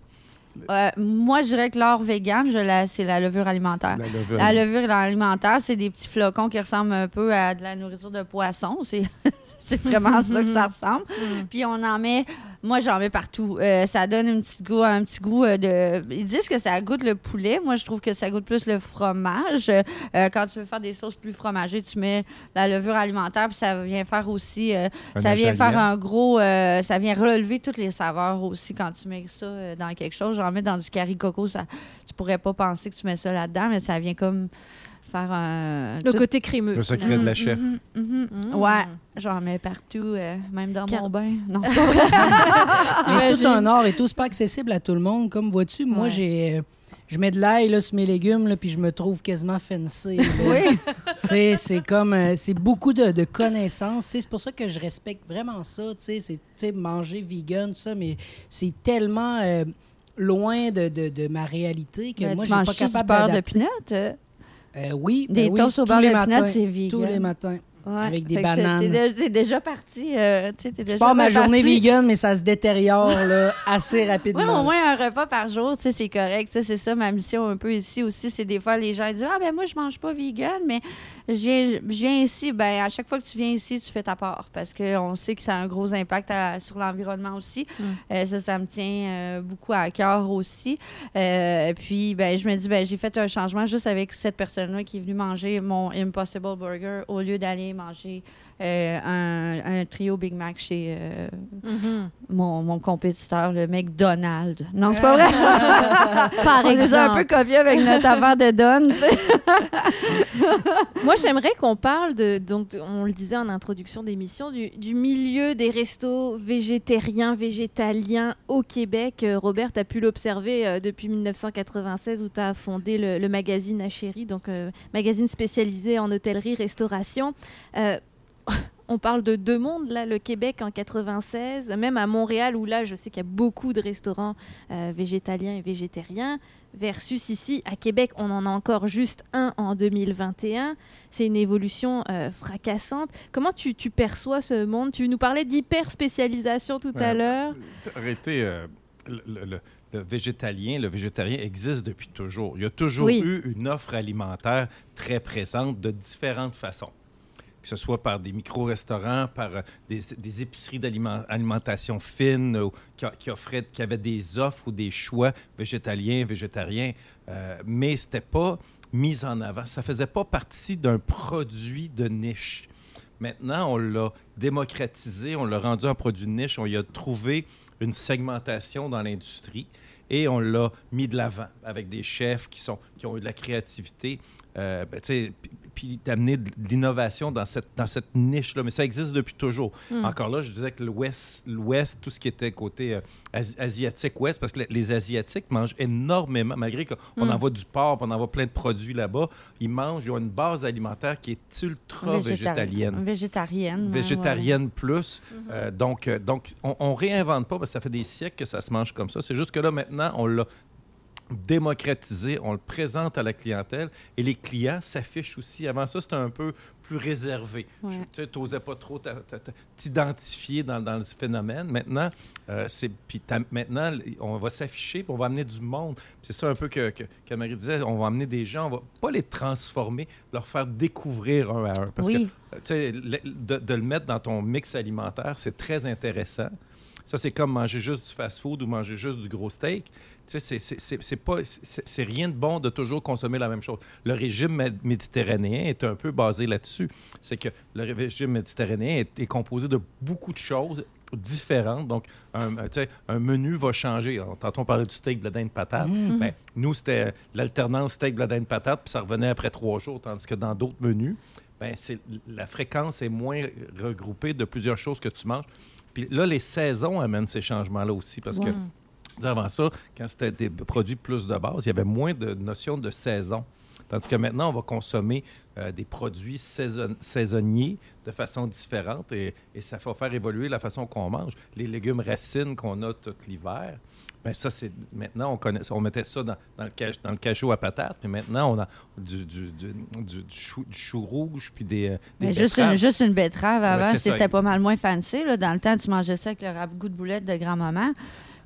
Euh, moi, je dirais que l'or vegan, c'est la levure alimentaire. La levure. La levure alimentaire, c'est des petits flocons qui ressemblent un peu à de la nourriture de poisson. C'est c'est vraiment ça que ça ressemble. Puis on en met, moi j'en mets partout. Euh, ça donne un petit goût, un petit goût euh, de. Ils disent que ça goûte le poulet. Moi je trouve que ça goûte plus le fromage. Euh, quand tu veux faire des sauces plus fromagées, tu mets la levure alimentaire, puis ça vient faire aussi, ça vient faire un gros, ça vient relever toutes les saveurs aussi quand tu mets ça dans quelque chose. J'en mets dans du curry coco, ça, tu pourrais pas penser que tu mets ça là-dedans, mais ça vient comme faire un. Le tout- côté crémeux. Le secret de la chef. Mhm, mhm. Mhm. Ouais, j'en mets partout, euh, même dans Car- mon bain. Non, c'est pas vrai. Mais c'est tout un art et tout, c'est pas accessible à tout le monde. Comme vois-tu, moi, Ouais. j'ai. euh, je mets de l'ail là, sur mes légumes, là, puis je me trouve quasiment fancy. là. oui. Tu sais, c'est comme euh, c'est beaucoup de, de connaissances. Tu sais, C'est pour ça que je respecte vraiment ça. tu sais, C'est tu sais, manger vegan, tout ça, mais c'est tellement euh, loin de, de- de ma réalité que Ben, moi, je suis pas capable de d'adapter. Euh, oui, Des ben oui, toasts au tous beurre les de pinot, c'est vegan. Tous les matins. Ouais. Avec des Fait bananes. T'es, déjà- t'es déjà parti. euh, t'es Je déjà pars ma journée parti. vegan, mais ça se détériore là, assez rapidement. Oui, mais au moins un repas par jour, c'est correct. C'est ça ma mission un peu ici aussi. C'est des fois, les gens disent Ah, ben moi, je mange pas vegan, mais je viens, je viens ici. Ben, à chaque fois que tu viens ici, tu fais ta part parce qu'on sait que ça a un gros impact à- sur l'environnement aussi. Mm. Euh, ça, ça me tient euh, beaucoup à cœur aussi. Euh, puis, ben, je me dis, ben, j'ai fait un changement juste avec cette personne-là qui est venue manger mon Impossible Burger au lieu d'aller manger euh, un, un trio Big Mac chez. euh, Mhm. mon, mon compétiteur, le McDonald's. Non, c'est pas vrai. Par On les a un peu exemple. copiés avec notre affaire de Don. Moi, j'aimerais qu'on parle de, donc, de- on le disait en introduction d'émission, du, du milieu des restos végétariens, végétaliens au Québec. Euh, Robert, tu as pu l'observer depuis 1996 où tu as fondé le, le magazine Achérie, donc magazine spécialisé en hôtellerie-restauration. Euh, on parle de deux mondes, là, le Québec en 96, même à Montréal, où là, je sais qu'il y a beaucoup de restaurants euh, végétaliens et végétariens, versus ici, à Québec, on en a encore juste un en 2021. C'est une évolution euh, fracassante. Comment tu, tu perçois ce monde? Tu nous parlais d'hyper-spécialisation tout à l'heure. Arrêtez. euh, le, le- le- le végétalien, le végétarien existe depuis toujours. Il y a toujours Oui. eu une offre alimentaire très présente de différentes façons. Que ce soit par des micro-restaurants, par euh, des, épiceries d'alimentation fine euh, qui, qui qui avaient des offres ou des choix végétaliens, végétariens, euh, mais c'était pas mis en avant. Ça faisait pas partie d'un produit de niche. Maintenant, on l'a démocratisé, on l'a rendu un produit de niche, on y a trouvé une segmentation dans l'industrie et on l'a mis de l'avant avec des chefs qui, sont, qui ont eu de la créativité. Euh, ben, puis- d'amener de l'innovation dans cette, dans cette niche-là. Mais ça existe depuis toujours. Mm. Encore là, je disais que l'Ouest, l'Ouest tout ce qui était côté euh, asi- asiatique Ouest, parce que les, Asiatiques mangent énormément, malgré qu'on Mm. envoie du porc, on envoie plein de produits là-bas, ils mangent, ils ont une base alimentaire qui est ultra. Végétarienne. ouais, Végétarienne plus. Mm-hmm. Euh, donc, euh, donc, on, on réinvente pas parce que ça fait des siècles que ça se mange comme ça. C'est juste que là, maintenant, on l'a démocratisé, on le présente à la clientèle et les clients s'affichent aussi. Avant ça, c'était un peu plus réservé. Ouais. Tu n'osais pas trop t'identifier dans, dans le phénomène. Maintenant, euh, c'est puis maintenant, on va s'afficher, on va amener du monde. C'est ça un peu que, que, que Marie disait, on va amener des gens, on va pas les transformer, leur faire découvrir un à un. Parce Oui. que, euh, le- de le mettre dans ton mix alimentaire, c'est très intéressant. Ça, c'est comme manger juste du fast-food ou manger juste du gros steak. Tu sais, c'est- pas, c'est rien de bon de toujours consommer la même chose. Le régime mé- méditerranéen est un peu basé là-dessus. C'est que le régime méditerranéen est, est composé de beaucoup de choses différentes. Donc, un, tu sais, un menu va changer. Tantôt, on parlait du steak, bledin de patate. Mhm. Ben, nous, c'était l'alternance steak, bledin de patate, puis ça revenait après trois jours. Tandis que dans d'autres menus, ben, la fréquence est moins regroupée de plusieurs choses que tu manges. Puis là, les saisons amènent ces changements-là aussi, parce que avant ça, quand c'était des produits plus de base, il y avait moins de notion de saison. Tandis que maintenant, on va consommer euh, des produits saison- saisonniers de façon différente et, et ça va faire évoluer la façon qu'on mange. Les légumes racines qu'on a tout l'hiver, ben ça, c'est maintenant, on, connaît, on mettait ça dans, dans le, cach- dans le cachot à patates, mais maintenant, on a du, du, du, du- du chou, rouge puis des, euh, des Mais juste, une, juste une betterave avant, c'était pas mal moins fancy. Là. Dans le temps, tu mangeais ça avec le ragoût de boulettes de grand-maman.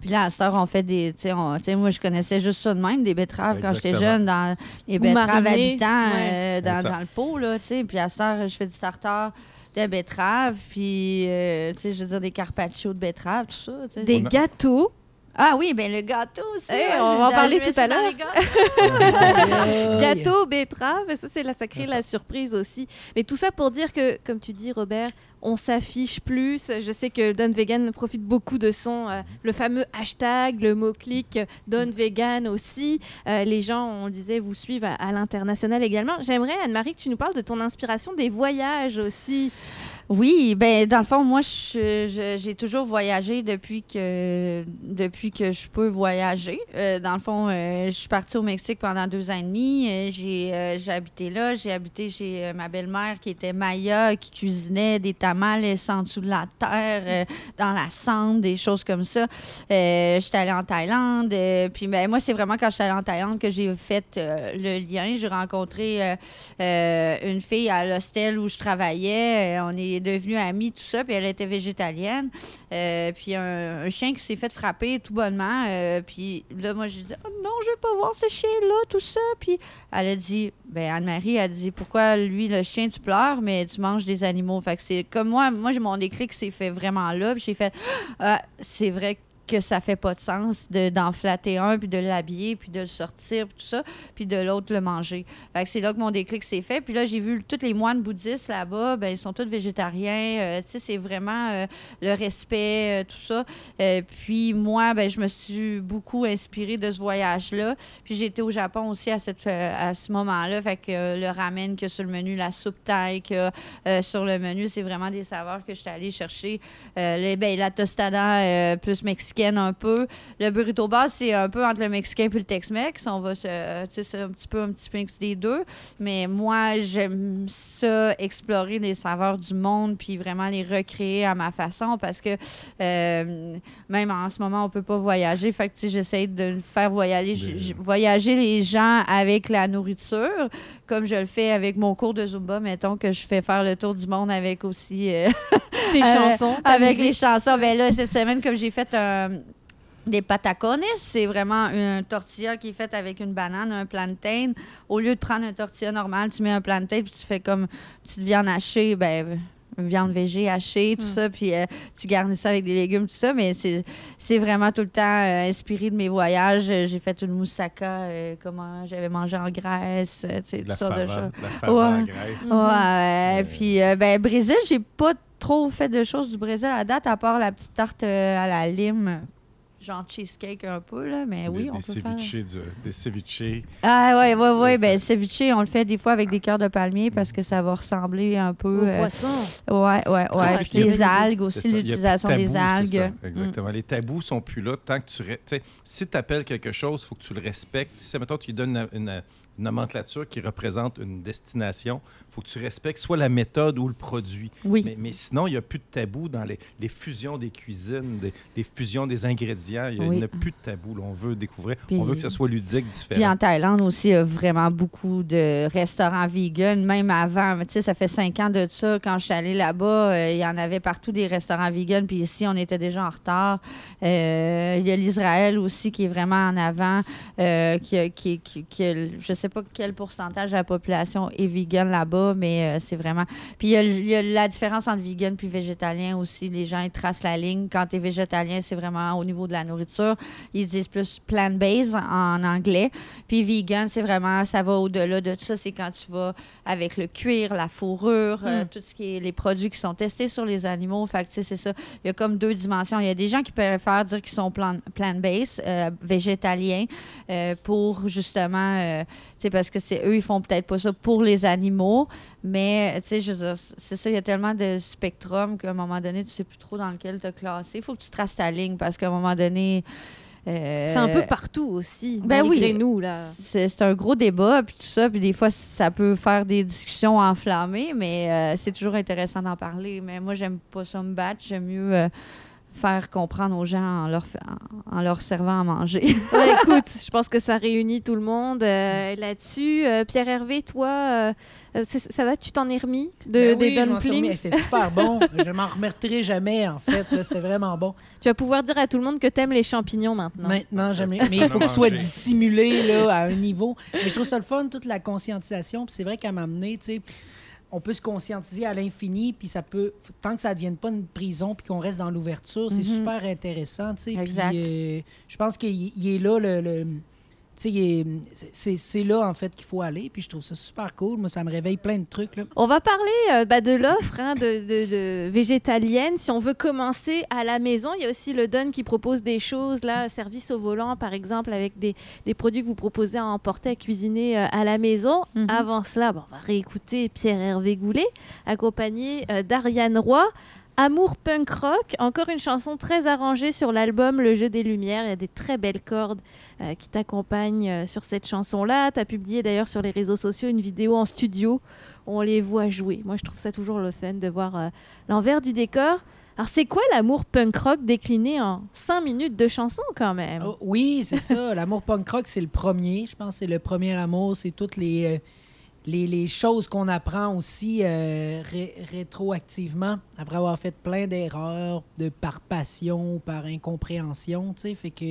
Puis là, à cette heure, on fait des. Tu sais, on- tu sais, moi, je connaissais juste ça de même, des betteraves quand j'étais jeune, dans les betteraves habitants ouais. euh, dans, le pot. Là, tu sais. Puis à cette heure, je fais du tartare de betteraves, puis, euh, tu sais, je veux dire, des carpaccio de betteraves, tout ça. Des On a- gâteaux. Ah oui, ben le gâteau aussi. Eh, ouais, on je- va en parler tout à l'heure. Gâteau, betterave, ça c'est la sacrée, la surprise aussi. Mais tout ça pour dire que, comme tu dis Robert, on s'affiche plus. Je sais que Don Vegan profite beaucoup de son, euh, le fameux hashtag, le mot-clic euh, Don Vegan aussi. Euh, les gens, on disait, vous suivent à, à l'international également. J'aimerais, Anne-Marie, que tu nous parles de ton inspiration des voyages aussi. Oui, ben dans le fond, moi, j'ai toujours voyagé depuis que depuis que je peux voyager. Euh, dans le fond, euh, je suis partie au Mexique pendant deux ans et demi. Euh, j'ai euh, habité là. J'ai habité chez euh, ma belle-mère qui était Maya, qui cuisinait des tamales en dessous de la terre, euh, dans la cendre, des choses comme ça. J'étais allée en Thaïlande. puis ben, moi, c'est vraiment quand je suis allée en Thaïlande que j'ai fait le lien. J'ai rencontré une fille à l'hostel où je travaillais. On est devenus amis, tout ça. Puis elle était végétalienne. Euh, puis un, chien qui s'est fait frapper tout bonnement. Euh, puis là, moi, je dis oh, non, je veux pas voir ce chien-là, tout ça. Puis elle a dit ben Anne-Marie a dit pourquoi lui, le chien, tu pleures, mais tu manges des animaux. Fait que c'est comme moi, moi, j'ai mon déclic s'est fait vraiment là. Puis j'ai fait ah, c'est vrai que que ça fait pas de sens de, d'en flatter un, puis de l'habiller, puis de le sortir, puis tout ça, puis de l'autre le manger. Fait c'est là que mon déclic s'est fait. Puis là, j'ai vu tous les moines bouddhistes là-bas, ben ils sont tous végétariens. Euh, tu sais, c'est vraiment euh, le respect, euh, tout ça. Puis moi, ben je me suis beaucoup inspirée de ce voyage-là. Puis été au Japon aussi à, cette, à ce moment-là. Fait que le ramen que sur le menu, la soupe thaï que sur le menu, c'est vraiment des saveurs que j'étais allée chercher. Les- ben, la tostada plus mexicaine un peu. Le burrito base, c'est un peu entre le mexicain et le Tex-Mex. On va se, tu sais, c'est un petit peu un petit mix des deux. Mais moi, j'aime ça, explorer les saveurs du monde, puis vraiment les recréer à ma façon, parce que euh, même en ce moment, on peut pas voyager. Fait que tu sais, j'essaie de faire voyager, j- voyager les gens avec la nourriture, comme je le fais avec mon cours de Zumba, mettons que je fais faire le tour du monde avec aussi euh, Tes Euh, chansons. avec musique. les chansons. Ben là, cette semaine, comme j'ai fait un- des patacones, c'est vraiment une tortilla qui est faite avec une banane, un plantain. Au lieu de prendre un tortilla normal, tu mets un plantain puis tu fais comme une petite viande hachée, ben viande végé hachée, tout Mm. ça, puis euh, tu garnis ça avec des légumes, tout ça, mais c'est vraiment tout le temps euh, inspiré de mes voyages. Euh, J'ai fait une moussaka, euh, comment j'avais mangé en Grèce, tu sais, toutes sortes de choses. la Ouais. en Grèce. Ouais, puis ben Brésil, j'ai pas trop fait de choses du Brésil à date, à part la petite tarte à la lime genre cheesecake un peu, là, mais oui, Des- on des peut faire. ceviches du- des ceviches. Ah ouais, ouais, ouais. Ouais, Ben, ceviche, on le fait des fois avec des cœurs de palmier parce que ça va ressembler un peu. Au euh, poisson. Ouais, ouais, ouais. Puis quelle bonne les algues aussi, l'utilisation des algues. ça. Mm. Exactement. Les tabous sont plus là tant que tu. re- tu sais, Si tu appelles quelque chose, il faut que tu le respectes. Si, mettons, tu lui donnes une, une- une nomenclature qui représente une destination, il faut que tu respectes soit la méthode ou le produit. Oui. Mais, mais sinon, il n'y a plus de tabou dans les, les fusions des cuisines, des, les fusions des ingrédients. Il n'y Oui. a plus de tabou. là. On veut découvrir. Puis- on veut que ce soit ludique, Puis différent. en Thaïlande aussi, il y a vraiment beaucoup de restaurants vegan, même avant. Tu sais, ça fait cinq ans de ça. Quand je suis allée là-bas, euh, il y en avait partout des restaurants vegan. Puis ici, on était déjà en retard. Euh, il y a l'Israël aussi qui est vraiment en avant. euh, qui, qui, qui, je sais pas quel pourcentage de la population est vegan là-bas, mais c'est vraiment. Puis il y, a, il y a la différence entre vegan puis végétalien aussi. Les gens, ils tracent la ligne. Quand tu es végétalien, c'est vraiment au niveau de la nourriture. Ils disent plus plant-based en anglais. Puis vegan, c'est vraiment, ça va au-delà de tout ça. C'est quand tu vas avec le cuir, la fourrure, euh, tout ce qui est les produits qui sont testés sur les animaux. Fait que, tu sais, c'est ça. Il y a comme deux dimensions. Il y a des gens qui préfèrent dire qu'ils sont plan- plant-based, euh, végétaliens, euh, pour justement, euh, tu sais, parce que c'est eux, ils font peut-être pas ça pour les animaux. Mais, tu sais, je veux dire, c'est ça, il y a tellement de spectrum qu'à un moment donné, tu sais plus trop dans lequel te classer. Il faut que tu traces ta ligne parce qu'à un moment donné. euh, C'est un peu partout aussi. ben oui. nous, là. c'est c'est un gros débat, puis tout ça, puis des fois, ça peut faire des discussions enflammées, mais euh, c'est toujours intéressant d'en parler. Mais moi, j'aime pas ça me battre, j'aime mieux euh, faire comprendre aux gens en leur, en, servant à manger. Ouais, écoute, je pense que ça réunit tout le monde euh, là-dessus. Euh, Pierre Hervé, toi, euh, ça va, tu t'en es remis de, Ben des oui, remis. dumplings C'était super bon. je m'en remettrai jamais, en fait. C'était vraiment bon. Tu vas pouvoir dire à tout le monde que t'aimes les champignons maintenant. Maintenant, jamais. Mais On il a faut que ce soit mangé. dissimulé là, à un niveau. Mais je trouve ça le fun, toute la conscientisation. Puis c'est vrai qu'à m'amener, tu sais, on peut se conscientiser à l'infini, puis ça peut, tant que ça ne devienne pas une prison, puis qu'on reste dans l'ouverture, c'est Mhm. super intéressant, tu sais. Puis, euh, je pense qu'il il est là, le... le- c'est- là, en fait, qu'il faut aller, puis je trouve ça super cool. Moi, ça me réveille plein de trucs, là. On va parler euh, bah, de l'offre hein, de, de- de végétalienne. Si on veut commencer à la maison, il y a aussi le Don qui propose des choses, là, service au volant, par exemple, avec des, des produits que vous proposez à emporter, à cuisiner euh, à la maison. Mhm. Avant cela, bon, on va réécouter Pierre-Hervé Goulet, accompagné euh, d'Ariane Roy. Amour punk rock, encore une chanson très arrangée sur l'album Le jeu des lumières. Il y a des très belles cordes euh, qui t'accompagnent euh, sur cette chanson-là. Tu as publié d'ailleurs sur les réseaux sociaux une vidéo en studio où on les voit jouer. Moi, je trouve ça toujours le fun de voir euh, l'envers du décor. Alors, c'est quoi l'amour punk rock décliné en 5 minutes de chanson quand même? Oh, oui, c'est ça. L'amour punk rock, c'est le premier. Je pense c'est le premier amour. C'est toutes les, les, les choses qu'on apprend aussi euh, ré- rétroactivement après avoir fait plein d'erreurs de par passion par incompréhension. tu sais. Fait que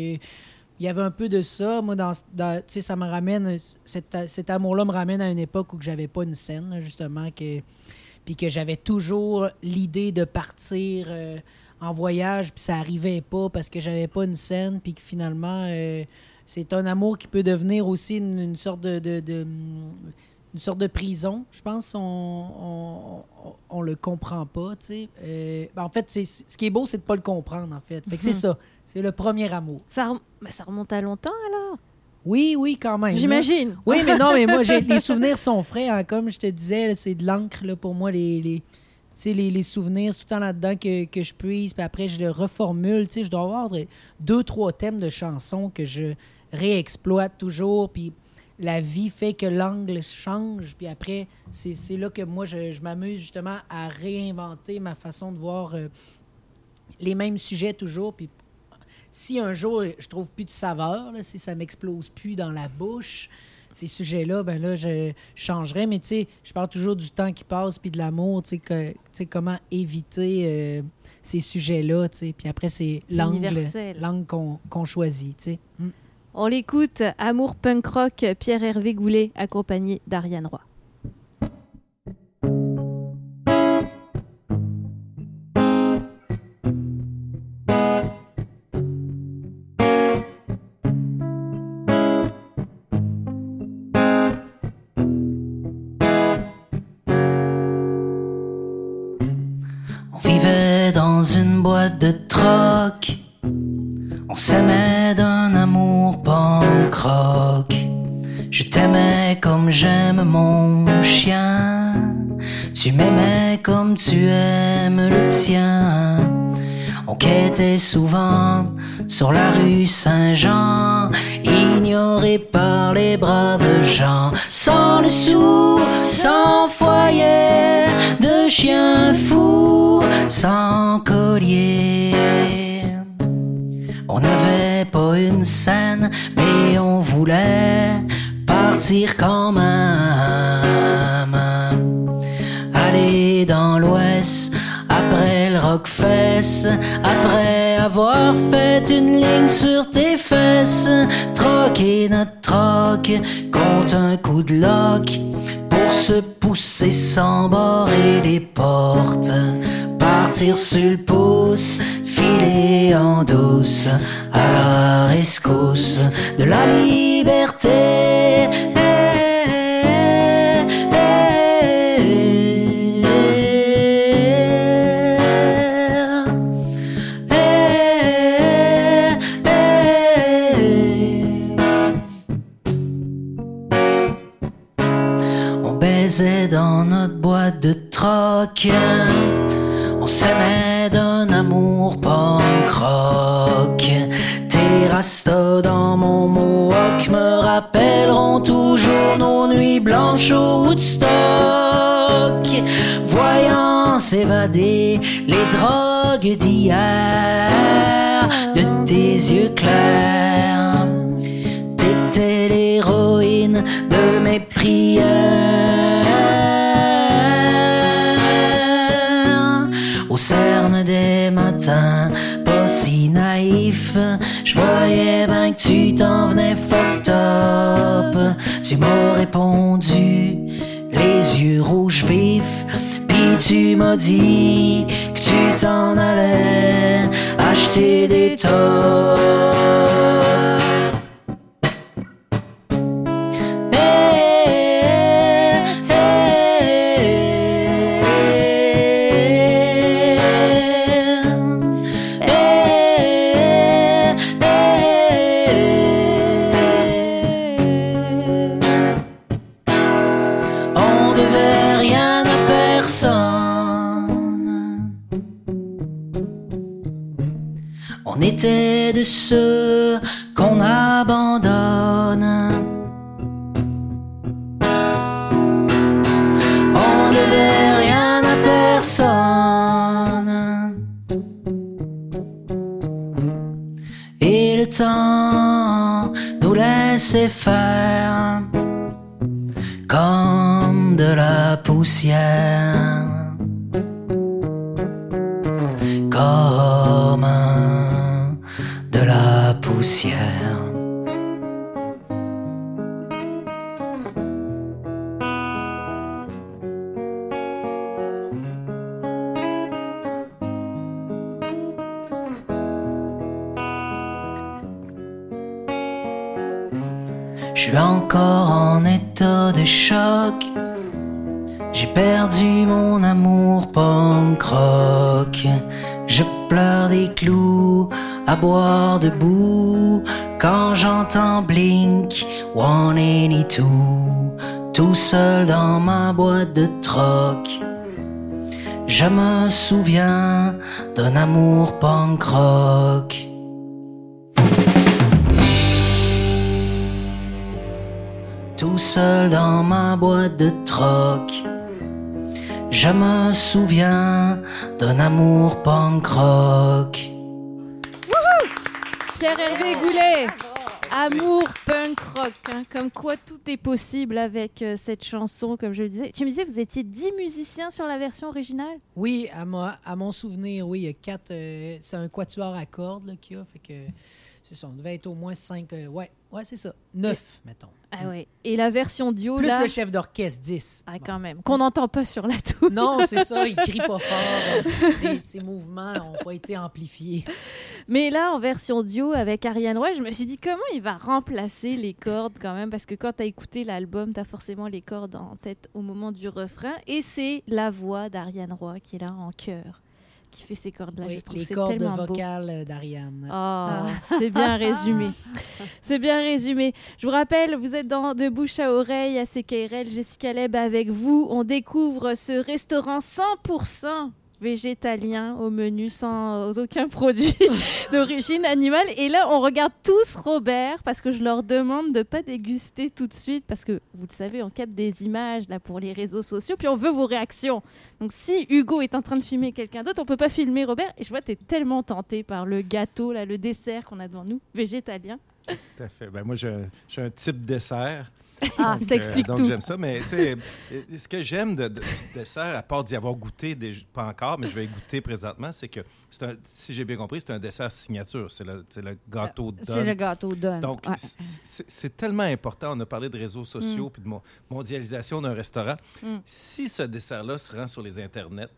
il y avait un peu de ça. Moi, dans, dans- ça me ramène, cet, amour-là me ramène à une époque où j'avais pas une scène, justement, que, puis que j'avais toujours l'idée de partir euh, en voyage, puis ça arrivait pas parce que j'avais pas une scène, puis que finalement, euh, c'est un amour qui peut devenir aussi une, sorte de- une sorte de prison. Je pense qu'on on, on, on le comprend pas, tu sais. Euh, ben, en fait, c'est, ce qui est beau, c'est de pas le comprendre, en fait. Fait que c'est ça. C'est le premier amour. ça, rem- ça remonte à longtemps alors? Oui, oui, quand même. là. J'imagine. Oui, mais non, mais moi, j'ai, les souvenirs sont frais. hein. Comme je te disais, là, c'est de l'encre là, pour moi, les, les, les, les souvenirs. C'est tout le temps là-dedans que, que je puise. Puis après, je le reformule. Tu sais, Je dois avoir de- deux, trois thèmes de chansons que je réexploite toujours. Puis la vie fait que l'angle change. Puis après, c'est, là que moi, je, je m'amuse justement à réinventer ma façon de voir euh, les mêmes sujets toujours. Puis si un jour je trouve plus de saveur, là, si ça m'explose plus dans la bouche, ces sujets-là, ben là, je changerais. Mais tu sais, je parle toujours du temps qui passe puis de l'amour, tu sais, comment éviter euh, ces sujets-là, tu sais. Puis après, c'est l'angle, qu'on choisit, tu sais. Mm. On l'écoute, Amour punk rock, Pierre-Hervé Goulet, accompagné d'Ariane Roy. Souvent sur la rue Saint-Jean, ignoré par les braves gens, sans le sou, sans foyer de chien fou, sans collier. On n'avait pas une scène, mais on voulait partir quand même. Aller dans l'ouest rockfest, après avoir fait une ligne sur tes fesses, troquer notre troc contre un coup de lock pour se pousser sans barrer les portes, partir sur le pouce, filer en douce à la rescousse de la liberté. Dans notre boîte de troc. On s'aimait d'un amour punk rock. Tes rastas dans mon mohawk me rappelleront toujours nos nuits blanches au Woodstock. Voyant s'évader les drogues d'hier de tes yeux clairs. T'étais l'héroïne de mes prières. Pas si naïf, je voyais bien que tu t'en venais fucked up. Tu m'as répondu, les yeux rouges vifs, puis tu m'as dit que tu t'en allais acheter des tops. De ceux qu'on abandonne. On devait rien à personne. Et le temps nous laissait faire comme de la poussière. Je suis encore en état de choc. J'ai perdu mon amour punk. Je pleure des clous à boire debout quand j'entends Blink 182 tout seul dans ma boîte de troc. Je me souviens d'un amour punk rock. tout seul dans ma boîte de troc. Je me souviens d'un amour punk rock. Pierre-Hervé Goulet Amour punk rock, hein, comme quoi tout est possible avec euh, cette chanson, comme je le disais. Tu me disais, vous étiez 10 musiciens sur la version originale? Oui, à, ma- à mon souvenir, oui, il y a quatre. euh, c'est un quatuor à cordes qu'il y a. Fait que c'est ça. On devait être au moins cinq. euh, ouais, ouais, c'est ça. Neuf, mettons. Ah ouais. Et la version duo, Plus là, le chef d'orchestre, 10. ah, Bon. quand même, qu'on n'entend pas sur la tour. Non, c'est ça, il crie pas fort. euh, Ses, ses mouvements n'ont pas été amplifiés. Mais là, en version duo avec Ariane Roy, je me suis dit comment il va remplacer les cordes quand même, parce que quand tu as écouté l'album, tu as forcément les cordes en tête au moment du refrain, et c'est la voix d'Ariane Roy qui est là en chœur. Qui fait ces cordes-là. Oui, je trouve les c'est cordes tellement vocales euh, d'Ariane. Oh, c'est bien résumé. C'est bien résumé. Je vous rappelle, vous êtes dans De bouche à oreille à CKRL, Jessica Leb avec vous. On découvre ce restaurant 100% végétalien au menu sans aucun produit d'origine animale. Et là, on regarde tous Robert parce que je leur demande de pas déguster tout de suite parce que vous le savez, on capte des images là pour les réseaux sociaux puis on veut vos réactions. Donc si Hugo est en train de filmer quelqu'un d'autre, on peut pas filmer Robert. Et je vois tu es tellement tenté par le gâteau là, le dessert qu'on a devant nous, végétalien. Tout à fait. Ben, moi, j'ai un, j'ai un type dessert. Ah, Donc, ça explique euh, donc tout. j'aime ça, mais tu sais, euh, ce que j'aime de, de- du dessert, à part d'y avoir goûté, pas encore, mais je vais y goûter présentement, c'est que, un- si j'ai bien compris, c'est un dessert signature. C'est le, gâteau de C'est le gâteau Don. Donc, Ouais. c- c'est tellement important. On a parlé de réseaux sociaux puis de mo- mondialisation d'un restaurant. Mm. Si ce dessert-là se rend sur les internets,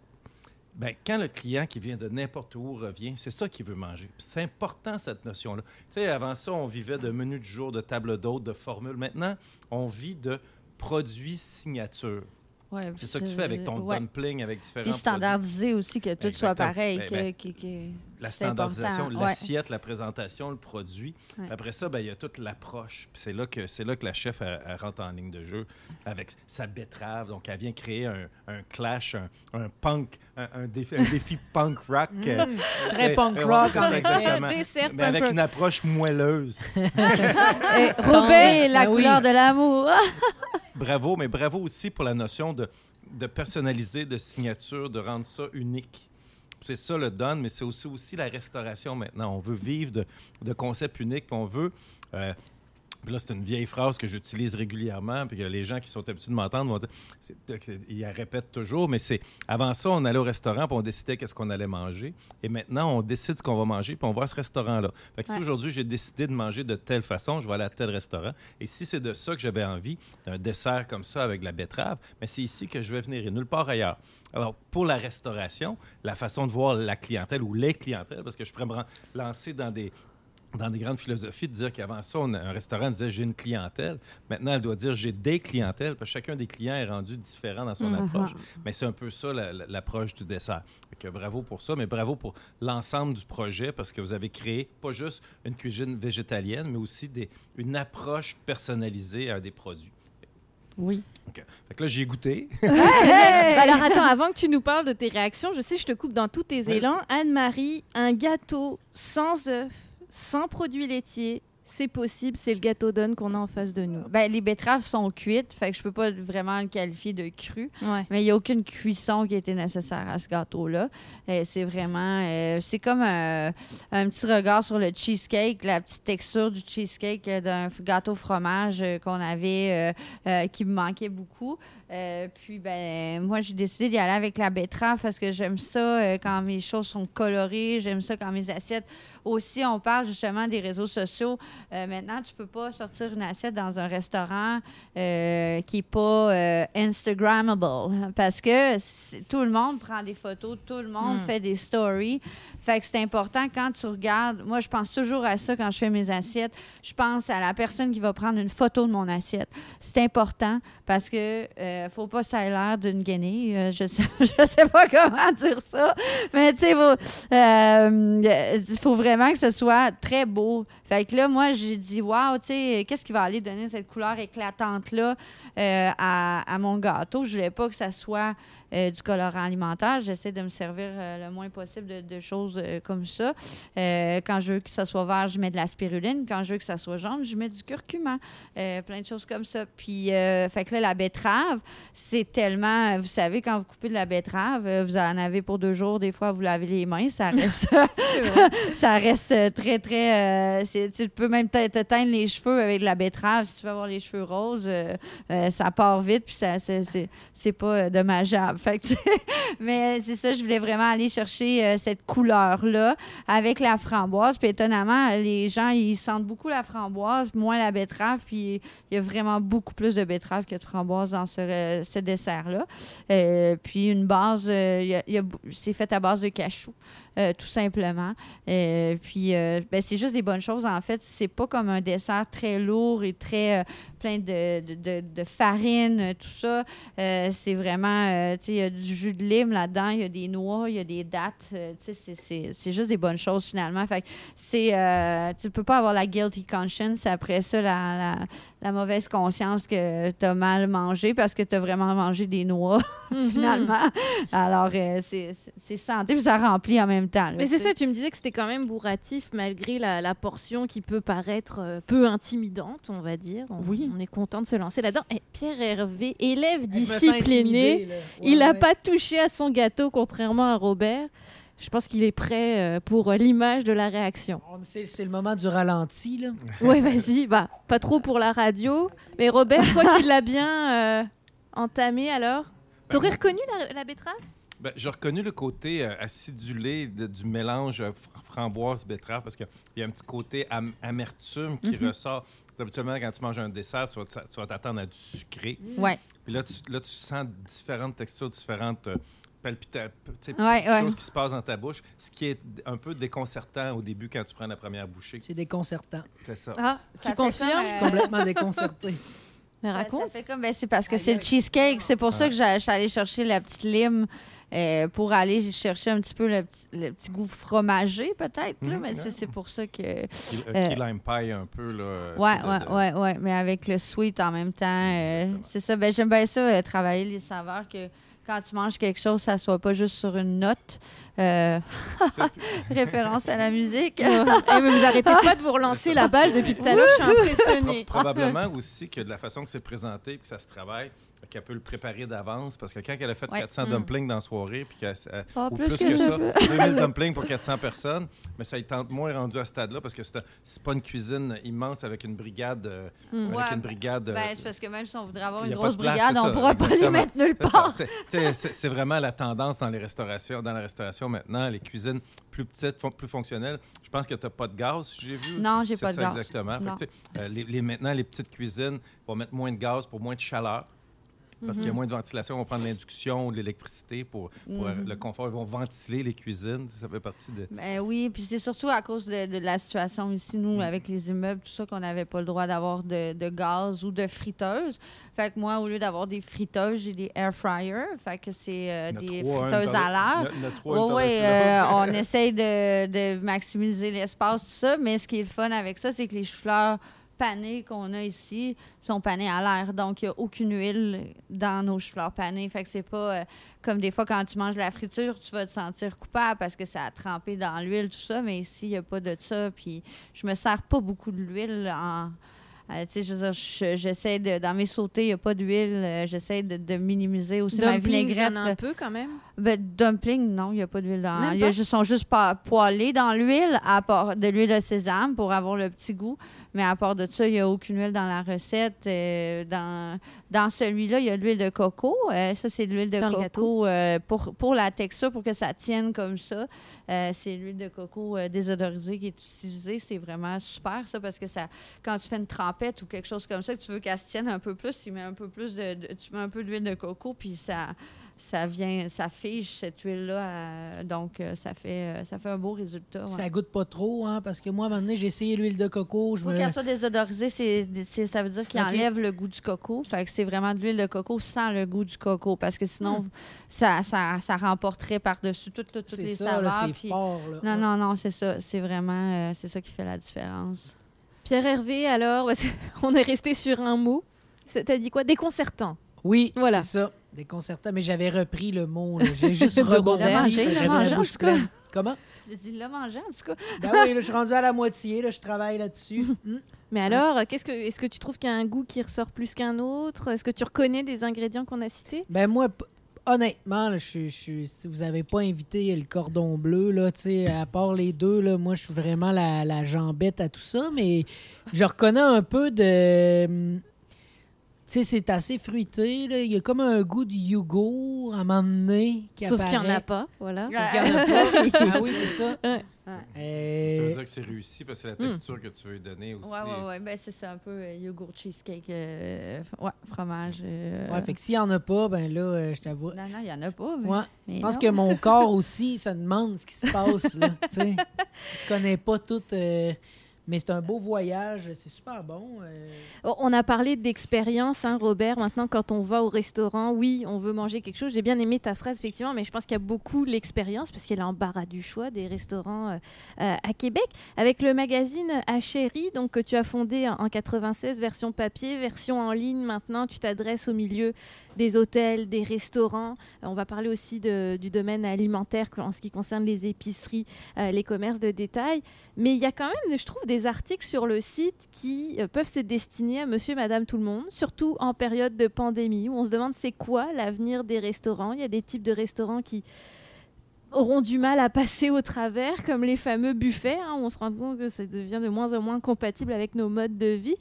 ben, quand le client qui vient de n'importe où revient, c'est ça qu'il veut manger. C'est important, cette notion-là. Tu avant ça, on vivait de menus du jour, de table d'hôte, de formules. Maintenant, on vit de produits signature. Ouais, C'est ça que tu fais avec ton ouais. dumpling, avec différents Puis produits. standardiser aussi que tout soit pareil. Ben, que, ben, que- que- La standardisation, Ouais. l'assiette, la présentation, le produit. Ouais. Après ça, ben, il y a toute l'approche. C'est là que c'est là que la chef elle- elle rentre en ligne de jeu avec sa betterave. Donc, elle vient créer un, un clash, un, un punk, un, un défi, un défi punk rock. euh, Très punk euh, rock, en exactement. Dessert Mais avec rock. une approche moelleuse. Robert, Robert, la ben oui. couleur de l'amour. Bravo, mais bravo aussi pour la notion de, personnaliser, de signature, de rendre ça unique. C'est ça le don, mais c'est aussi, aussi la restauration maintenant. On veut vivre de, concepts uniques, on veut. euh, puis là, c'est une vieille phrase que j'utilise régulièrement, puis que les gens qui sont habitués de m'entendre vont dire. Ils la répètent toujours, mais c'est. Avant ça, on allait au restaurant, puis on décidait qu'est-ce qu'on allait manger. Et maintenant, on décide ce qu'on va manger, puis on va à ce restaurant-là. Fait que si aujourd'hui, j'ai décidé de manger de telle façon, je vais aller à tel restaurant. Et si c'est de ça que j'avais envie, d'un dessert comme ça avec de la betterave, mais c'est ici que je vais venir et nulle part ailleurs. Alors, pour la restauration, la façon de voir la clientèle ou les clientèles, parce que je pourrais me lancer dans des, dans des grandes philosophies de dire qu'avant ça, on- un restaurant disait j'ai une clientèle. Maintenant, elle doit dire j'ai des clientèles, parce que chacun des clients est rendu différent dans son Mhm. approche. Mais c'est un peu ça la- la- l'approche du dessert. Fait que bravo pour ça, mais bravo pour l'ensemble du projet, parce que vous avez créé pas juste une cuisine végétalienne, mais aussi des, une approche personnalisée à des produits. Oui. OK. Fait que là, j'ai goûté. Bah alors attends, avant que tu nous parles de tes réactions, je sais, je te coupe dans tous tes élans. Anne-Marie, un gâteau sans œufs, sans produits laitiers, c'est possible, c'est le gâteau donne qu'on a en face de nous. Ben, les betteraves sont cuites, fait que je peux pas vraiment le qualifier de cru. Ouais. Mais il n'y a aucune cuisson qui a été nécessaire à ce gâteau-là. Euh, c'est vraiment... euh, c'est comme un, un petit regard sur le cheesecake, la petite texture du cheesecake euh, d'un gâteau fromage euh, qu'on avait, euh, euh, qui me manquait beaucoup. Euh, puis, ben, moi, j'ai décidé d'y aller avec la betterave parce que j'aime ça euh, quand mes choses sont colorées. J'aime ça quand mes assiettes... Aussi, on parle justement des réseaux sociaux. Euh, maintenant, tu peux pas sortir une assiette dans un restaurant euh, qui est pas euh, Instagrammable parce que tout le monde prend des photos, tout le monde Mm. fait des stories. Fait que c'est important quand tu regardes. Moi, je pense toujours à ça quand je fais mes assiettes. Je pense à la personne qui va prendre une photo de mon assiette. C'est important parce que euh, faut pas ça ait l'air d'une guenille. Je sais, je sais pas comment dire ça, mais tu sais, euh, faut vraiment que ce soit très beau. Fait que là, moi, j'ai dit, waouh, tu sais, qu'est-ce qui va aller donner cette couleur éclatante-là euh, à, à mon gâteau? Je voulais pas que ça soit euh, du colorant alimentaire. J'essaie de me servir euh, le moins possible de, de choses comme ça. Quand je veux que ça soit vert, je mets de la spiruline. Quand je veux que ça soit jaune, je mets du curcuma. Plein de choses comme ça. Puis, fait que là, la betterave, c'est tellement. Vous savez, quand vous coupez de la betterave, vous en avez pour deux jours. Des fois, vous lavez les mains. Ça reste, ça reste euh, très, très. euh, tu peux même te, te teindre les cheveux avec de la betterave. Si tu veux avoir les cheveux roses, euh, ça part vite. Puis, ça, c'est, pas dommageable. Fait mais c'est ça, je voulais vraiment aller chercher cette couleur-là avec la framboise. Puis étonnamment, les gens, ils sentent beaucoup la framboise, moins la betterave. Puis il y a vraiment beaucoup plus de betterave que de framboise dans ce, dessert-là. Puis une base, c'est fait à base de cachou, tout simplement. Puis euh, ben, c'est juste des bonnes choses. En fait, c'est pas comme un dessert très lourd et très euh, plein de, de, de- de farine, euh, tout ça. Euh, c'est vraiment, euh, tu sais, il y a du jus de lime là-dedans, il y a des noix, il y a des dattes. euh, tu sais, c'est- c'est- c'est juste des bonnes choses finalement. Fait que c'est, euh, tu peux pas avoir la guilty conscience après ça, la, la, la mauvaise conscience que tu as mal mangé parce que tu as vraiment mangé des noix Mhm. finalement. Alors, euh, c'est c'est- c'est santé, puis ça remplit en même temps. là, Mais c'est ça, tu me disais que c'était quand même bourratif malgré la, la portion qui peut paraître peu intimidante, on va dire. On, Oui. On est content de se lancer là-dedans. Et Pierre Hervé, élève discipliné. Ouais, il n'a ouais. pas touché à son gâteau contrairement à Robert. Je pense qu'il est prêt euh, pour euh, l'image de la réaction. On- C'est le moment du ralenti, là. Oui, vas-y, bah, pas trop pour la radio. Mais Robert, toi qui l'as bien euh, entamé alors, t'aurais reconnu la, la betterave? Ben, j'ai reconnu le côté euh, acidulé de- du mélange fr- framboise-betterave parce qu'il y a un petit côté am- amertume qui Mhm. ressort. Habituellement, quand tu manges un dessert, tu vas t'attendre à du sucré. Ouais. Puis là, tu, là, tu sens différentes textures, différentes euh, palpita- p- tu sais, Ouais, ouais. choses qui se passent dans ta bouche, ce qui est un peu déconcertant au début quand tu prends la première bouchée. C'est déconcertant. C'est ça. Ah, Ça tu confirmes? comme, euh, Complètement déconcerté. Mais raconte. Ça fait comme, ben, c'est parce que c'est le cheesecake. C'est pour ça que j'ai- je suis allée chercher la petite lime euh, pour aller chercher un petit peu le petit, le petit goût fromagé, peut-être. là, Mhm, mais c'est- pour ça que. Key, euh, Euh, key lime pie un peu. Là, Ouais, ouais, de- ouais, ouais. Mais avec le sweet en même temps. euh, c'est ça. Ben, j'aime bien ça, euh, travailler les saveurs, que quand tu manges quelque chose, ça soit pas juste sur une note. Euh, référence à la musique. Eh, mais vous arrêtez pas de vous relancer la balle depuis tout à l'heure, je suis impressionnée. Pro- probablement aussi que de la façon que c'est présenté puis que ça se travaille, qu'elle peut le préparer d'avance. Parce que quand elle a fait Ouais. 400 Mm. dumplings dans la soirée, puis qu'elle- euh, Ah, ou plus plus, que que, ça. ça, 2000 dumplings pour 400 personnes, mais ça y tente moins rendu à ce stade-là parce que c'est pas une cuisine immense avec une brigade. euh, Mm. avec Ouais. une brigade euh, Ben, c'est parce que même si on voudrait avoir une grosse place, brigade, on ça, pourra pas les mettre nulle part. C'est- vraiment la tendance dans les restaurations, dans la restauration maintenant, les cuisines plus petites, fon- plus fonctionnelles. Je pense que tu n'as pas de gaz, j'ai vu. Non, j'ai C'est pas de gaz. Exactement. Fait que, euh, les, les- maintenant, les petites cuisines vont mettre moins de gaz pour moins de chaleur. Parce qu'il y a Mhm. moins de ventilation, ils vont prendre l'induction ou de l'électricité pour, pour Mhm. le confort. Ils vont ventiler les cuisines. Ça fait partie de. Ben oui, puis c'est surtout à cause de, de la situation ici, nous, Mm. avec les immeubles, tout ça, qu'on n'avait pas le droit d'avoir de, de gaz ou de friteuse. Fait que moi, au lieu d'avoir des friteuses, j'ai des air fryers. Fait que c'est euh, des un friteuses à l'air. Oui, oui, euh, on essaye de, de maximiser l'espace, tout ça. Mais ce qui est le fun avec ça, c'est que les choux-fleurs panés qu'on a ici sont panés à l'air. Donc, il n'y a aucune huile dans nos choux-fleurs panés. Fait que c'est pas euh, comme des fois quand tu manges la friture, tu vas te sentir coupable parce que ça a trempé dans l'huile, tout ça. Mais ici, il n'y a pas de ça. Puis, je me sers pas beaucoup de l'huile en. euh, tu sais, je veux dire, je- j'essaie de. Dans mes sautés, il n'y a pas d'huile. euh, j'essaie de, de minimiser aussi ma Dumplings, il y vinaigrette. a un peu quand même? Ben, dumpling, non, il n'y a pas d'huile dans. Même Il y a pas? juste- sont juste pas poêlés dans l'huile, à part de l'huile de sésame pour avoir le petit goût. Mais à part de ça, il n'y a aucune huile dans la recette. Euh, dans, dans celui-là, il y a de l'huile de coco. Euh, ça, c'est de l'huile de Dans coco euh, pour, pour la texture, pour que ça tienne comme ça. C'est l'huile de coco désodorisée qui est utilisée. C'est vraiment super, ça, parce que ça, quand tu fais une trempette ou quelque chose comme ça, que tu veux qu'elle se tienne un peu plus, tu mets un peu plus de, de- tu mets un peu d'huile de coco, puis ça, ça vient, ça fige cette huile-là. euh, donc, euh, ça fait, euh, ça fait un beau résultat. ouais. Ça goûte pas trop, hein, parce que moi, à un moment donné, j'ai essayé l'huile de coco. Je faut me... qu'elle soit désodorisée, c'est, c'est- ça veut dire qu'il enlève le goût du coco. Fait que c'est vraiment de l'huile de coco sans le goût du coco. Parce que sinon, ça, ça, ça remporterait par-dessus toutes, toutes, toutes C'est les ça, là, saveurs. c'est puis- fort. Là. Non, non, non, c'est ça. C'est vraiment euh, c'est ça qui fait la différence. Pierre Hervé, alors, qu'on est resté sur un mot. T'as dit quoi? Déconcertant. Oui, Voilà. c'est ça. Déconcertant, mais j'avais repris le mot. J'ai juste rebondi. Robert. Manger, le manger, la en tout cas. Comment? Je dis le manger, en tout cas. Ben oui, là, je suis rendu à la moitié. Là, je travaille là-dessus. Hmm. Mais alors, qu'est-ce que, est-ce que tu trouves qu'il y a un goût qui ressort plus qu'un autre? Est-ce que tu reconnais des ingrédients qu'on a cités? Ben moi, honnêtement, là, je, si vous n'avez pas invité le cordon bleu, là, tu sais, à part les deux, là, moi, je suis vraiment la, la jambette à tout ça, mais je reconnais un peu de... hum, Tu sais, c'est assez fruité. là. Il y a comme un goût de Yugo à un moment donné qui Sauf qu'il n'y en a apparaît. pas, voilà. Ouais. Sauf qu'il y en a pas. ah oui, c'est ça. Ouais. Euh, Ça veut dire que c'est réussi parce que c'est la Mm. texture que tu veux lui donner aussi. Ouais, ouais, ouais. Ben, c'est ça, un peu euh, yogourt, cheesecake, euh, ouais, fromage. euh, ouais, fait que s'il n'y en a pas, ben là, euh, je t'avoue. Non, non, il n'y en a pas. Mais, Ouais. mais Je pense non. que mon corps aussi se demande ce qui se passe. Là, tu sais. je connais pas tout. Mais c'est un beau voyage, c'est super bon. euh. Oh, On a parlé d'expérience, hein, Robert. Maintenant, quand on va au restaurant, oui, on veut manger quelque chose. J'ai bien aimé ta phrase, effectivement, mais je pense qu'il y a beaucoup l'expérience, parce qu'il y a l'embarras du choix des restaurants euh, euh, à Québec. Avec le magazine Achérie, donc que tu as fondé en, en 96, version papier, version en ligne. Maintenant, tu t'adresses au milieu des hôtels, des restaurants. On va parler aussi du domaine alimentaire en ce qui concerne les épiceries, les commerces de détail. Mais il y a quand même, je trouve, des articles sur le site qui euh, peuvent se destiner à monsieur, madame, tout le monde, surtout en période de pandémie, où on se demande c'est quoi l'avenir des restaurants. Il y a des types de restaurants qui auront du mal à passer au travers, comme les fameux buffets. hein, où on se rend compte que ça devient de moins en moins compatible avec nos modes de vie.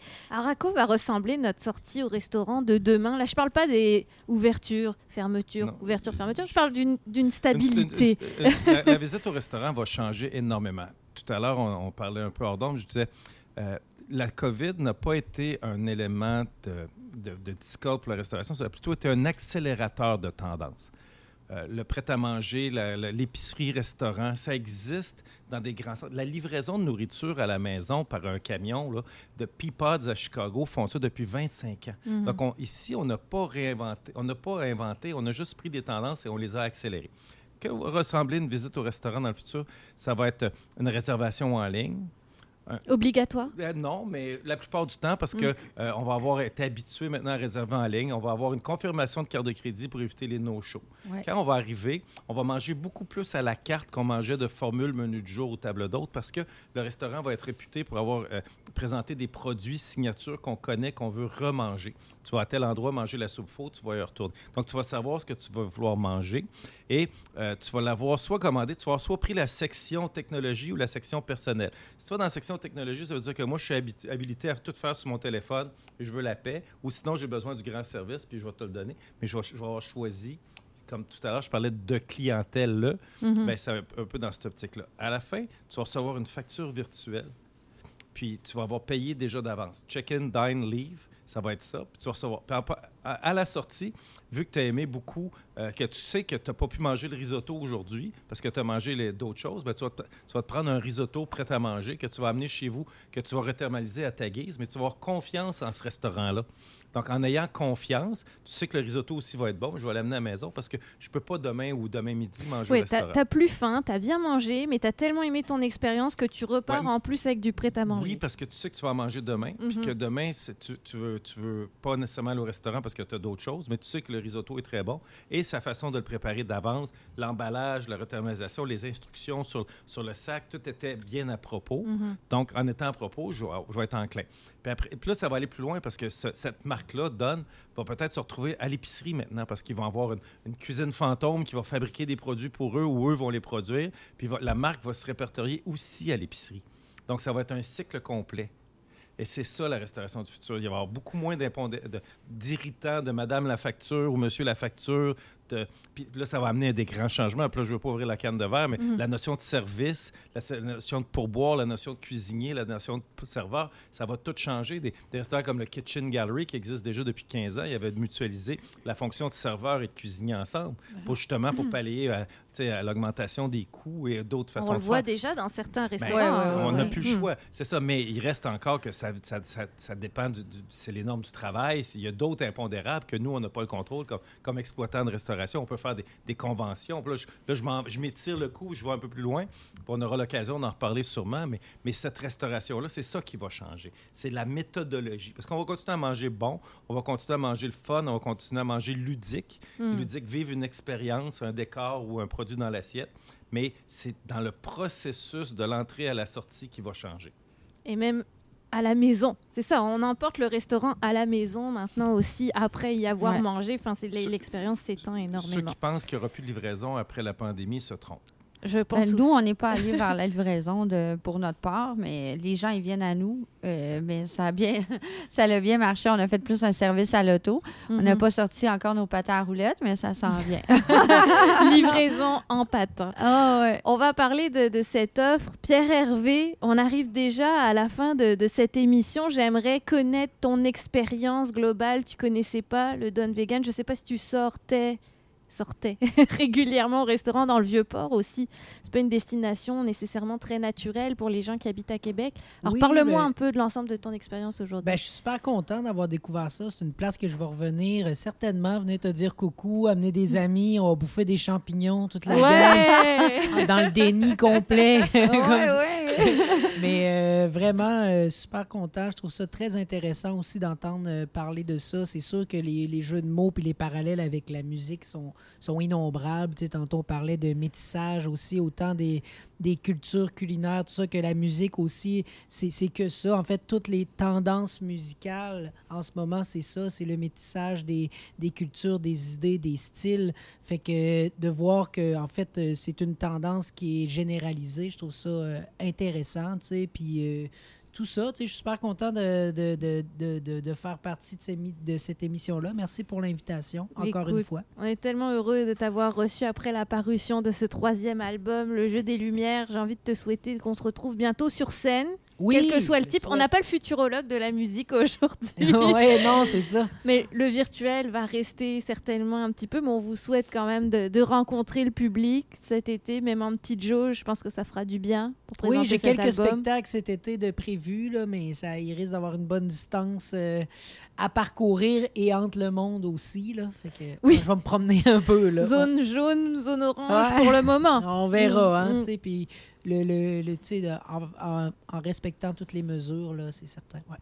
Quoi va ressembler notre sortie au restaurant de demain Là, je parle pas des ouvertures, fermetures, ouvertures, fermetures. Je parle d'une d'une Une- stabilité. une- une- la, la visite au restaurant va changer énormément. Tout à l'heure, on, on parlait un peu hors d'ombre. Je disais, euh, la COVID n'a pas été un élément de, de, de discorde pour la restauration, ça a plutôt été un accélérateur de tendance. Euh, le prêt-à-manger, l'épicerie-restaurant, ça existe dans des grands centres. La livraison de nourriture à la maison par un camion là, de Peapods à Chicago font ça depuis 25 ans. Mhm. Donc, on- ici, on n'a pas réinventé, on n'a pas inventé, on a juste pris des tendances et on les a accélérées. Que ressembler une visite au restaurant dans le futur? Ça va être une réservation en ligne. Obligatoire? Euh, non, mais la plupart du temps, parce que euh, on va avoir été habitué maintenant à réserver en ligne, on va avoir une confirmation de carte de crédit pour éviter les no-shows. Ouais. Quand on va arriver, on va manger beaucoup plus à la carte qu'on mangeait de formule menu du jour ou table d'hôte parce que le restaurant va être réputé pour avoir euh, présenté des produits signatures qu'on connaît, qu'on veut remanger. Tu vas à tel endroit manger la soupe faux, tu vas y retourner. Donc, tu vas savoir ce que tu vas vouloir manger et euh, tu vas l'avoir soit commandé, tu vas avoir soit pris la section technologie ou la section personnelle. Si tu vas dans la section technologie, ça veut dire que moi, je suis habilité à tout faire sur mon téléphone et je veux la paix, ou sinon, j'ai besoin du grand service, puis je vais te le donner. Mais je vais, je vais avoir choisi, comme tout à l'heure, je parlais de clientèle, là, Mhm. ben, c'est un, peu dans cette optique-là. À la fin, tu vas recevoir une facture virtuelle, puis tu vas avoir payé déjà d'avance. Check-in, dine, leave, ça va être ça. Puis tu vas recevoir. Puis en- à, la sortie, vu que tu as aimé beaucoup, euh, que tu sais que tu n'as pas pu manger le risotto aujourd'hui parce que tu as mangé d'autres choses, ben, tu, vas te, tu vas te prendre un risotto prêt à manger que tu vas amener chez vous, que tu vas rethermaliser à ta guise, mais tu vas avoir confiance en ce restaurant-là. Donc, en ayant confiance, tu sais que le risotto aussi va être bon. Je vais l'amener à la maison parce que je peux pas demain ou demain midi manger au Oui, t'as restaurant. t'as plus faim, t'as bien mangé, mais t'as tellement aimé ton expérience que tu repars Ouais. en plus avec du prêt à manger. Oui, parce que tu sais que tu vas en manger demain, puis Mhm. que demain, tu, tu, veux, tu veux pas nécessairement aller au restaurant parce que tu as d'autres choses, mais tu sais que le risotto est très bon. Et sa façon de le préparer d'avance, l'emballage, la rethermalisation, les instructions sur, sur le sac, tout était bien à propos. Mhm. Donc, en étant à propos, je vais, je vais être enclin. Puis, après, puis là, ça va aller plus loin parce que ce- cette marque-là, Donne, va peut-être se retrouver à l'épicerie maintenant parce qu'ils vont avoir une, une cuisine fantôme qui va fabriquer des produits pour eux ou eux vont les produire. Puis va- la marque va se répertorier aussi à l'épicerie. Donc, ça va être un cycle complet. Et c'est ça la restauration du futur. Il va y avoir beaucoup moins d'irritants de Madame la facture ou Monsieur la facture. De... Puis là, ça va amener à des grands changements. Puis là, je ne veux pas ouvrir la canne de verre, mais Mhm. la notion de service, la, la notion de pourboire, la notion de cuisinier, la notion de serveur, ça va tout changer. Des, des restaurants comme le Kitchen Gallery, qui existe déjà depuis 15 ans, il y avait mutualisé la fonction de serveur et de cuisinier ensemble, pour justement pour pallier à, à l'augmentation des coûts et d'autres façons On le de voit faire. déjà dans certains Ben, restaurants. ouais, ouais, hein. on n'a ouais. plus le choix. C'est ça, mais il reste encore que ça, ça, ça, ça dépend, du, du- c'est les normes du travail. Il y a d'autres impondérables que nous, on n'a pas le contrôle comme, comme exploitant de On peut faire des, des conventions. Puis là, je, là, m'étire le coup, je vais un peu plus loin. Puis on aura l'occasion d'en reparler sûrement, mais, mais cette restauration-là, c'est ça qui va changer. C'est la méthodologie. Parce qu'on va continuer à manger bon, on va continuer à manger le fun, on va continuer à manger ludique. Mm. Ludique, vivre une expérience, un décor ou un produit dans l'assiette. Mais c'est dans le processus de l'entrée à la sortie qui va changer. Et même à la maison. C'est ça, on emporte le restaurant à la maison maintenant aussi, après y avoir Ouais. mangé. Enfin, c'est Ceux- l'expérience s'étend Ceux énormément. qui pensent qu'il n'y aura plus de livraison après la pandémie se trompent. Je pense Ben, nous, on n'est pas allé vers la livraison de, pour notre part, mais les gens, ils viennent à nous. Euh, mais ça a bien, ça a bien marché. On a fait plus un service à l'auto. On n'a Mhm. pas sorti encore nos pâtes à roulettes, mais ça s'en vient. livraison en patin. Ah ouais. On va parler de, de cette offre. Pierre Hervé, on arrive déjà à la fin de, de cette émission. J'aimerais connaître ton expérience globale. Tu connaissais pas le Don Vegan. Je sais pas si tu sortais sortait régulièrement au restaurant dans le Vieux-Port aussi. C'est pas une destination nécessairement très naturelle pour les gens qui habitent à Québec. Alors Oui, parle-moi mais- un peu de l'ensemble de ton expérience aujourd'hui. Ben, je suis super content d'avoir découvert ça. C'est une place que je vais revenir euh, certainement. Venez te dire coucou, amener des amis, on va bouffer des champignons toute la ouais! Dans le déni complet. Ouais. Mais euh, vraiment, euh, super content. Je trouve ça très intéressant aussi d'entendre euh, parler de ça. C'est sûr que les, les jeux de mots puis les parallèles avec la musique sont, sont innombrables. Tu sais, tantôt, on parlait de métissage aussi, autant des, des cultures culinaires, tout ça, que la musique aussi. C'est que ça. En fait, toutes les tendances musicales en ce moment, c'est ça. C'est le métissage des, des cultures, des idées, des styles. Fait que de voir que, en fait, euh, c'est une tendance qui est généralisée, je trouve ça euh, intéressant, tu sais. Puis euh, tout ça, tu sais, je suis super content de, de, de, de, faire partie de, ces cette émission-là. Merci pour l'invitation, encore une fois. On est tellement heureux de t'avoir reçu après la parution de ce troisième album, Le Jeu des Lumières. J'ai envie de te souhaiter qu'on se retrouve bientôt sur scène, Oui, quel que soit le type. On n'a pas le futurologue de la musique aujourd'hui. ouais, non, c'est ça. Mais le virtuel va rester certainement un petit peu, mais on vous souhaite quand même de, de rencontrer le public cet été, même en petite jauge. Je pense que ça fera du bien pour présenter Oui, j'ai quelques album. spectacles cet été de prévus, là, mais ça, il risque d'avoir une bonne distance euh, à parcourir et entre le monde aussi. Là. Fait que, Oui. Je vais me promener un peu. Là. Zone jaune, zone orange Ouais. pour le moment. On verra, hein, Mm, mm. tu sais, puis le, le, le- de- en, en- en respectant toutes les mesures, là, c'est certain. Ouais.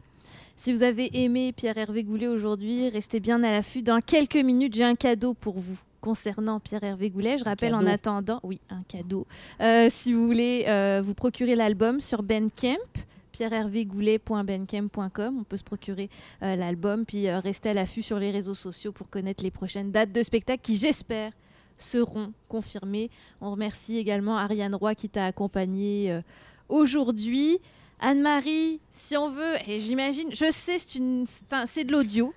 Si vous avez aimé Pierre-Hervé Goulet aujourd'hui, restez bien à l'affût. Dans quelques minutes, j'ai un cadeau pour vous concernant Pierre-Hervé Goulet. Je rappelle en attendant, oui, un cadeau. Euh, si vous voulez euh, vous procurer l'album sur Bandcamp, pierrehervégoulet.bandcamp.com, on peut se procurer euh, l'album, puis euh, rester à l'affût sur les réseaux sociaux pour connaître les prochaines dates de spectacle qui, j'espère, seront confirmées. On remercie également Ariane Roy qui t'a accompagné euh, aujourd'hui. Anne-Marie, si on veut, et j'imagine, je sais, c'est de l'audio.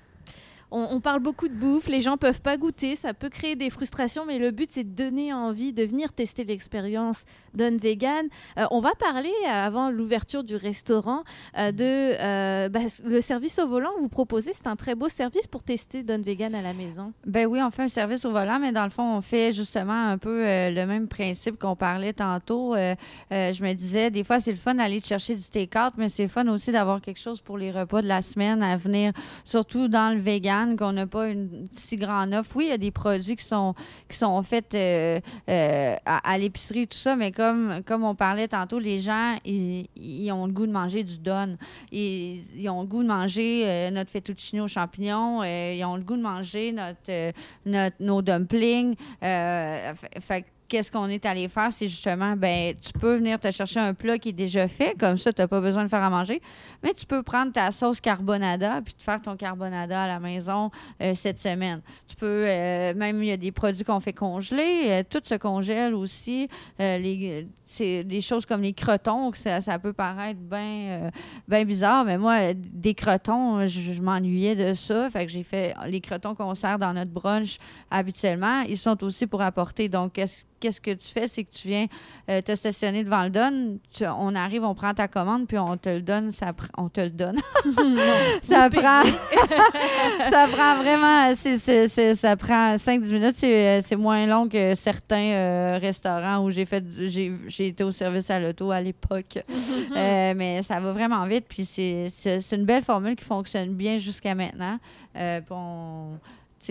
On, parle beaucoup de bouffe, les gens peuvent pas goûter, ça peut créer des frustrations, mais le but c'est de donner envie de venir tester l'expérience Don Vegan. Euh, on va parler euh, avant l'ouverture du restaurant euh, de bah, le service au volant que vous proposez. C'est un très beau service pour tester Don Vegan à la maison. Ben oui, on fait un service au volant, mais dans le fond, on fait justement un peu le même principe qu'on parlait tantôt. Je me disais, des fois, c'est le fun d'aller chercher du take-out, mais c'est le fun aussi d'avoir quelque chose pour les repas de la semaine à venir, surtout dans le vegan, qu'on n'a pas une si grande offre. Oui, il y a des produits qui sont, qui sont faits euh, euh, à, l'épicerie, tout ça, mais comme, comme on parlait tantôt, les gens, ils, ont le goût de manger du don. Ils, ils ont le goût de manger euh, notre fettuccine aux champignons. euh, ils ont le goût de manger notre, euh, notre- nos dumplings. Euh, fait- Qu'est-ce qu'on est allé faire, c'est justement, ben, tu peux venir te chercher un plat qui est déjà fait, comme ça, tu n'as pas besoin de faire à manger, mais tu peux prendre ta sauce carbonada puis te faire ton carbonada à la maison euh, cette semaine. Tu peux, euh, même, il y a des produits qu'on fait congeler, euh, tout se congèle aussi. Les, c'est des choses comme les crotons, ça, ça peut paraître bien bizarre, mais moi, des crotons, je, je m'ennuyais de ça. Fait que j'ai fait les crotons qu'on sert dans notre brunch habituellement. Ils sont aussi pour apporter. Donc, qu'est-ce qu'est-ce que tu fais, c'est que tu viens euh, te stationner devant le don. Tu- on arrive, on prend ta commande, puis on te le donne. Ça, pr- on te le donne. ça prend. ça prend vraiment. ça prend 5-10 minutes. C'est c'est moins long que certains euh, restaurants où j'ai fait. J'ai été au service à l'auto à l'époque. Euh, mais ça va vraiment vite. Puis c'est une belle formule qui fonctionne bien jusqu'à maintenant. Euh, on-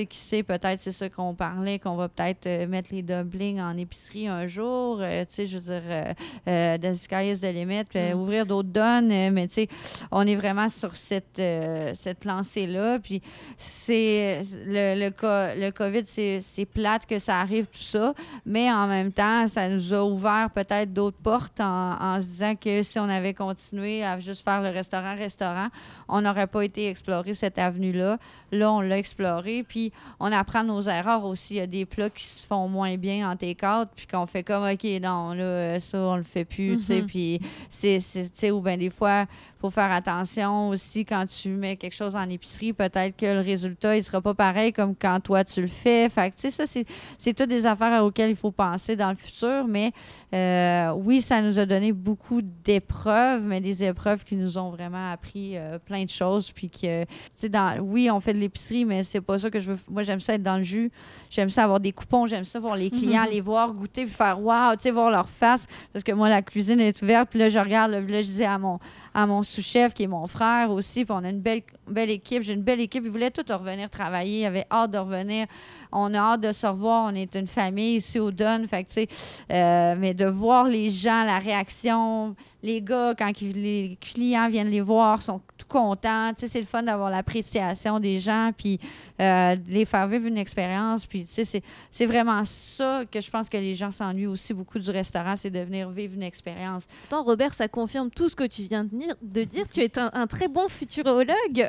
sais, qui sait, peut-être c'est ça qu'on parlait, qu'on va peut-être euh, mettre les dumplings en épicerie un jour. euh, tu sais, je veux dire, euh, euh, the sky is the limit, Mm. ouvrir d'autres donnes. mais tu sais, on est vraiment sur cette, cette lancée-là. Puis c'est le, le, co- le COVID, c'est c'est plate que ça arrive, tout ça. Mais en même temps, ça nous a ouvert peut-être d'autres portes en, en se disant que si on avait continué à juste faire le restaurant-restaurant, on n'aurait pas été explorer cette avenue-là. Là, on l'a exploré. Puis on apprend nos erreurs aussi. Il y a des plats qui se font moins bien en take-out, puis qu'on fait comme, OK, non, là, euh, ça, on le fait plus, tu sais. Mhm. Puis c'est, c'est- tu sais, ou bien des fois, il faut faire attention aussi quand tu mets quelque chose en épicerie, peut-être que le résultat, il sera pas pareil comme quand toi, tu le fais. Fait que, tu sais, ça, c'est, c'est toutes des affaires auxquelles il faut penser dans le futur, mais euh, oui, ça nous a donné beaucoup d'épreuves, mais des épreuves qui nous ont vraiment appris euh, plein de choses, puis que, tu sais, dans, oui, on fait de l'épicerie, mais c'est pas ça que je je veux, moi, j'aime ça être dans le jus. J'aime ça avoir des coupons. J'aime ça voir les clients, les voir goûter, puis faire waouh, tu sais, voir leur face. Parce que moi, la cuisine est ouverte. Puis là, je regarde, là, je disais à mon, à mon sous-chef, qui est mon frère aussi. Puis on a une belle, belle équipe. J'ai une belle équipe. Ils voulaient tous revenir travailler. Ils avaient hâte de revenir. On a hâte de se revoir. On est une famille ici au Don. Fait que, tu sais, euh, mais de voir les gens, la réaction, les gars, quand les clients viennent les voir, sont tout contents. Tu sais, c'est le fun d'avoir l'appréciation des gens, puis euh, de les faire vivre une expérience. Puis, tu sais, c'est vraiment ça que je pense que les gens s'ennuient aussi beaucoup du restaurant, c'est de venir vivre une expérience. Attends, Robert, ça confirme tout ce que tu viens de dire. Tu es un, très bon futurologue.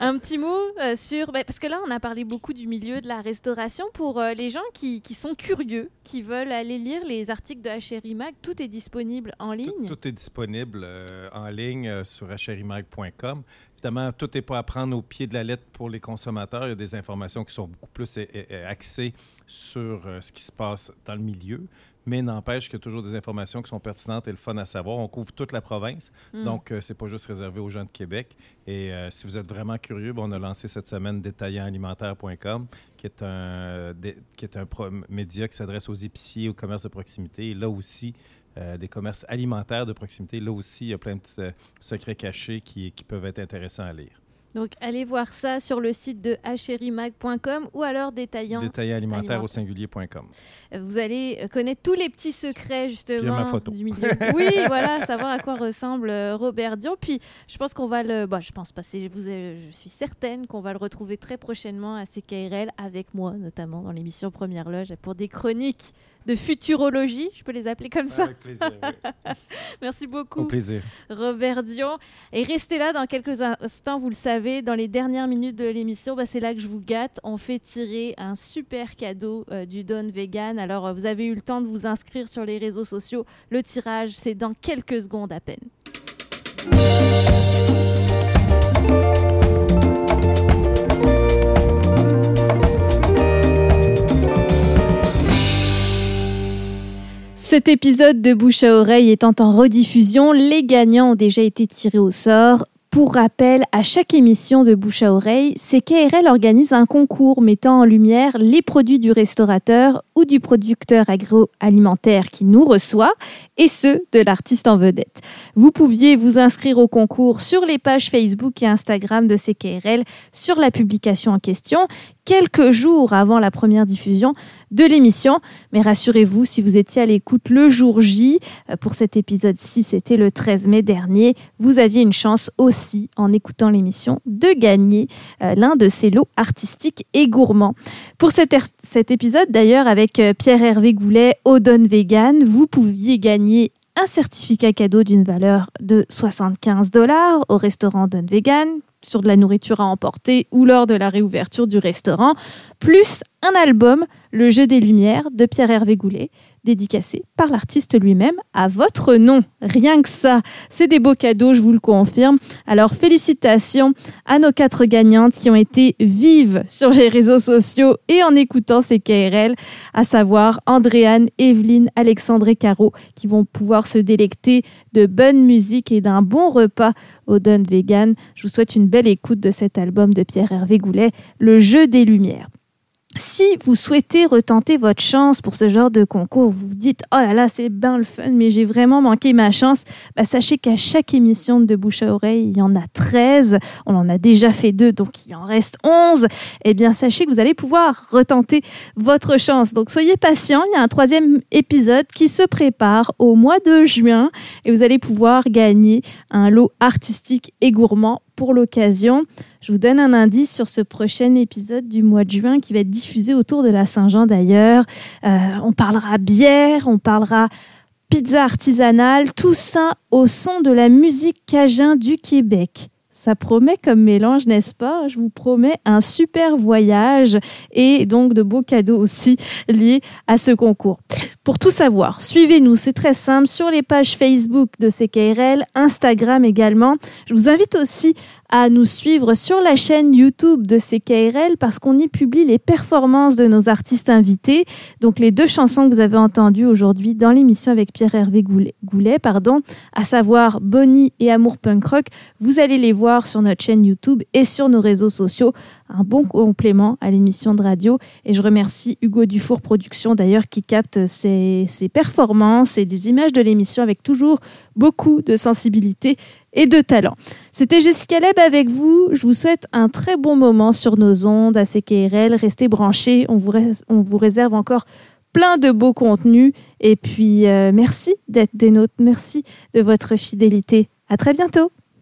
un petit mot euh, sur... Ben, parce que là, on a parlé beaucoup du milieu de la restauration. Pour euh, les gens qui, qui, sont curieux, qui veulent aller lire les articles de HRI Mag, tout est disponible en ligne? Tout, est disponible en ligne sur hrimag.com. Évidemment, tout n'est pas à prendre au pied de la lettre pour les consommateurs. Il y a des informations qui sont beaucoup plus axées sur euh, ce qui se passe dans le milieu, mais n'empêche qu'il y a toujours des informations qui sont pertinentes et le fun à savoir. On couvre toute la province, mm. donc euh, c'est pas juste réservé aux gens de Québec. Et euh, si vous êtes vraiment curieux, on a lancé cette semaine détaillantalimentaire.com, qui est un, qui est un média qui s'adresse aux épiciers, au commerce de proximité. Et là aussi, euh, des commerces alimentaires de proximité. Là aussi, il y a plein de petits euh, secrets cachés qui, qui, peuvent être intéressants à lire. Donc, allez voir ça sur le site de hrimag.com ou alors détaillant, détaillant alimentaire au singulier.com. Vous allez connaître tous les petits secrets justement ma photo. du milieu. oui, voilà, savoir à quoi ressemble euh, Robert Dion. Puis, je pense qu'on va le. Bah, je pense pas. Vous, je suis certaine qu'on va le retrouver très prochainement à CKRL avec moi, notamment dans l'émission Première Loge pour des chroniques de futurologie, je peux les appeler comme ça. Avec plaisir. Merci beaucoup. Au plaisir. Robert Dion. Et restez là dans quelques instants, vous le savez, dans les dernières minutes de l'émission, bah, c'est là que je vous gâte. On fait tirer un super cadeau euh, du Don Vegan. Alors, euh, vous avez eu le temps de vous inscrire sur les réseaux sociaux. Le tirage, c'est dans quelques secondes à peine. Cet épisode de Bouche à oreille étant en rediffusion, les gagnants ont déjà été tirés au sort. Pour rappel, à chaque émission de Bouche à oreille, CKRL organise un concours mettant en lumière les produits du restaurateur ou du producteur agroalimentaire qui nous reçoit et ceux de l'artiste en vedette. Vous pouviez vous inscrire au concours sur les pages Facebook et Instagram de CKRL sur la publication en question quelques jours avant la première diffusion de l'émission. Mais rassurez-vous, si vous étiez à l'écoute le jour J, euh, pour cet épisode 6, c'était le 13 mai dernier, vous aviez une chance aussi, en écoutant l'émission, de gagner euh, l'un de ces lots artistiques et gourmands. Pour cet, er-, épisode, d'ailleurs, avec euh, Pierre-Hervé Goulet, Odon Vegan, vous pouviez gagner un certificat cadeau d'une valeur de 75 dollars au restaurant Don Vegan sur de la nourriture à emporter ou lors de la réouverture du restaurant, plus un album, Le jeu des lumières de Pierre-Hervé Goulet, dédicacé par l'artiste lui-même à votre nom. Rien que ça, c'est des beaux cadeaux, je vous le confirme. Alors félicitations à nos quatre gagnantes qui ont été vives sur les réseaux sociaux et en écoutant ces KRL, à savoir Andréane, Evelyne, Alexandre et Caro, qui vont pouvoir se délecter de bonne musique et d'un bon repas au Don Vegan. Je vous souhaite une belle écoute de cet album de Pierre-Hervé Goulet, Le jeu des lumières. Si vous souhaitez retenter votre chance pour ce genre de concours, vous vous dites oh là là c'est bien le fun mais j'ai vraiment manqué ma chance, bah, sachez qu'à chaque émission de Bouche à oreille il y en a 13, on en a déjà fait deux donc il en reste 11, eh bien sachez que vous allez pouvoir retenter votre chance. Donc soyez patients, il y a un troisième épisode qui se prépare au mois de juin et vous allez pouvoir gagner un lot artistique et gourmand pour l'occasion. Je vous donne un indice sur ce prochain épisode du mois de juin qui va être diffusé autour de la Saint-Jean d'ailleurs. Euh, on parlera bière, on parlera pizza artisanale, tout ça au son de la musique cajun du Québec. Ça promet comme mélange, n'est-ce pas? Je vous promets un super voyage et donc de beaux cadeaux aussi liés à ce concours. Pour tout savoir, suivez-nous, c'est très simple, sur les pages Facebook de CKRL, Instagram également. Je vous invite aussi à nous suivre sur la chaîne YouTube de CKRL parce qu'on y publie les performances de nos artistes invités. Donc les deux chansons que vous avez entendues aujourd'hui dans l'émission avec Pierre-Hervé Goulet, pardon, à savoir Bonnie et Amour Punk Rock, vous allez les voir sur notre chaîne YouTube et sur nos réseaux sociaux. Un bon complément à l'émission de radio. Et je remercie Hugo Dufour Productions d'ailleurs qui capte ces, ces performances et des images de l'émission avec toujours beaucoup de sensibilité et de talent. C'était Jessica Leb avec vous. Je vous souhaite un très bon moment sur nos ondes à CKRL. Restez branchés. On vous, on vous réserve encore plein de beaux contenus. Et puis, euh, merci d'être des nôtres. Merci de votre fidélité. À très bientôt.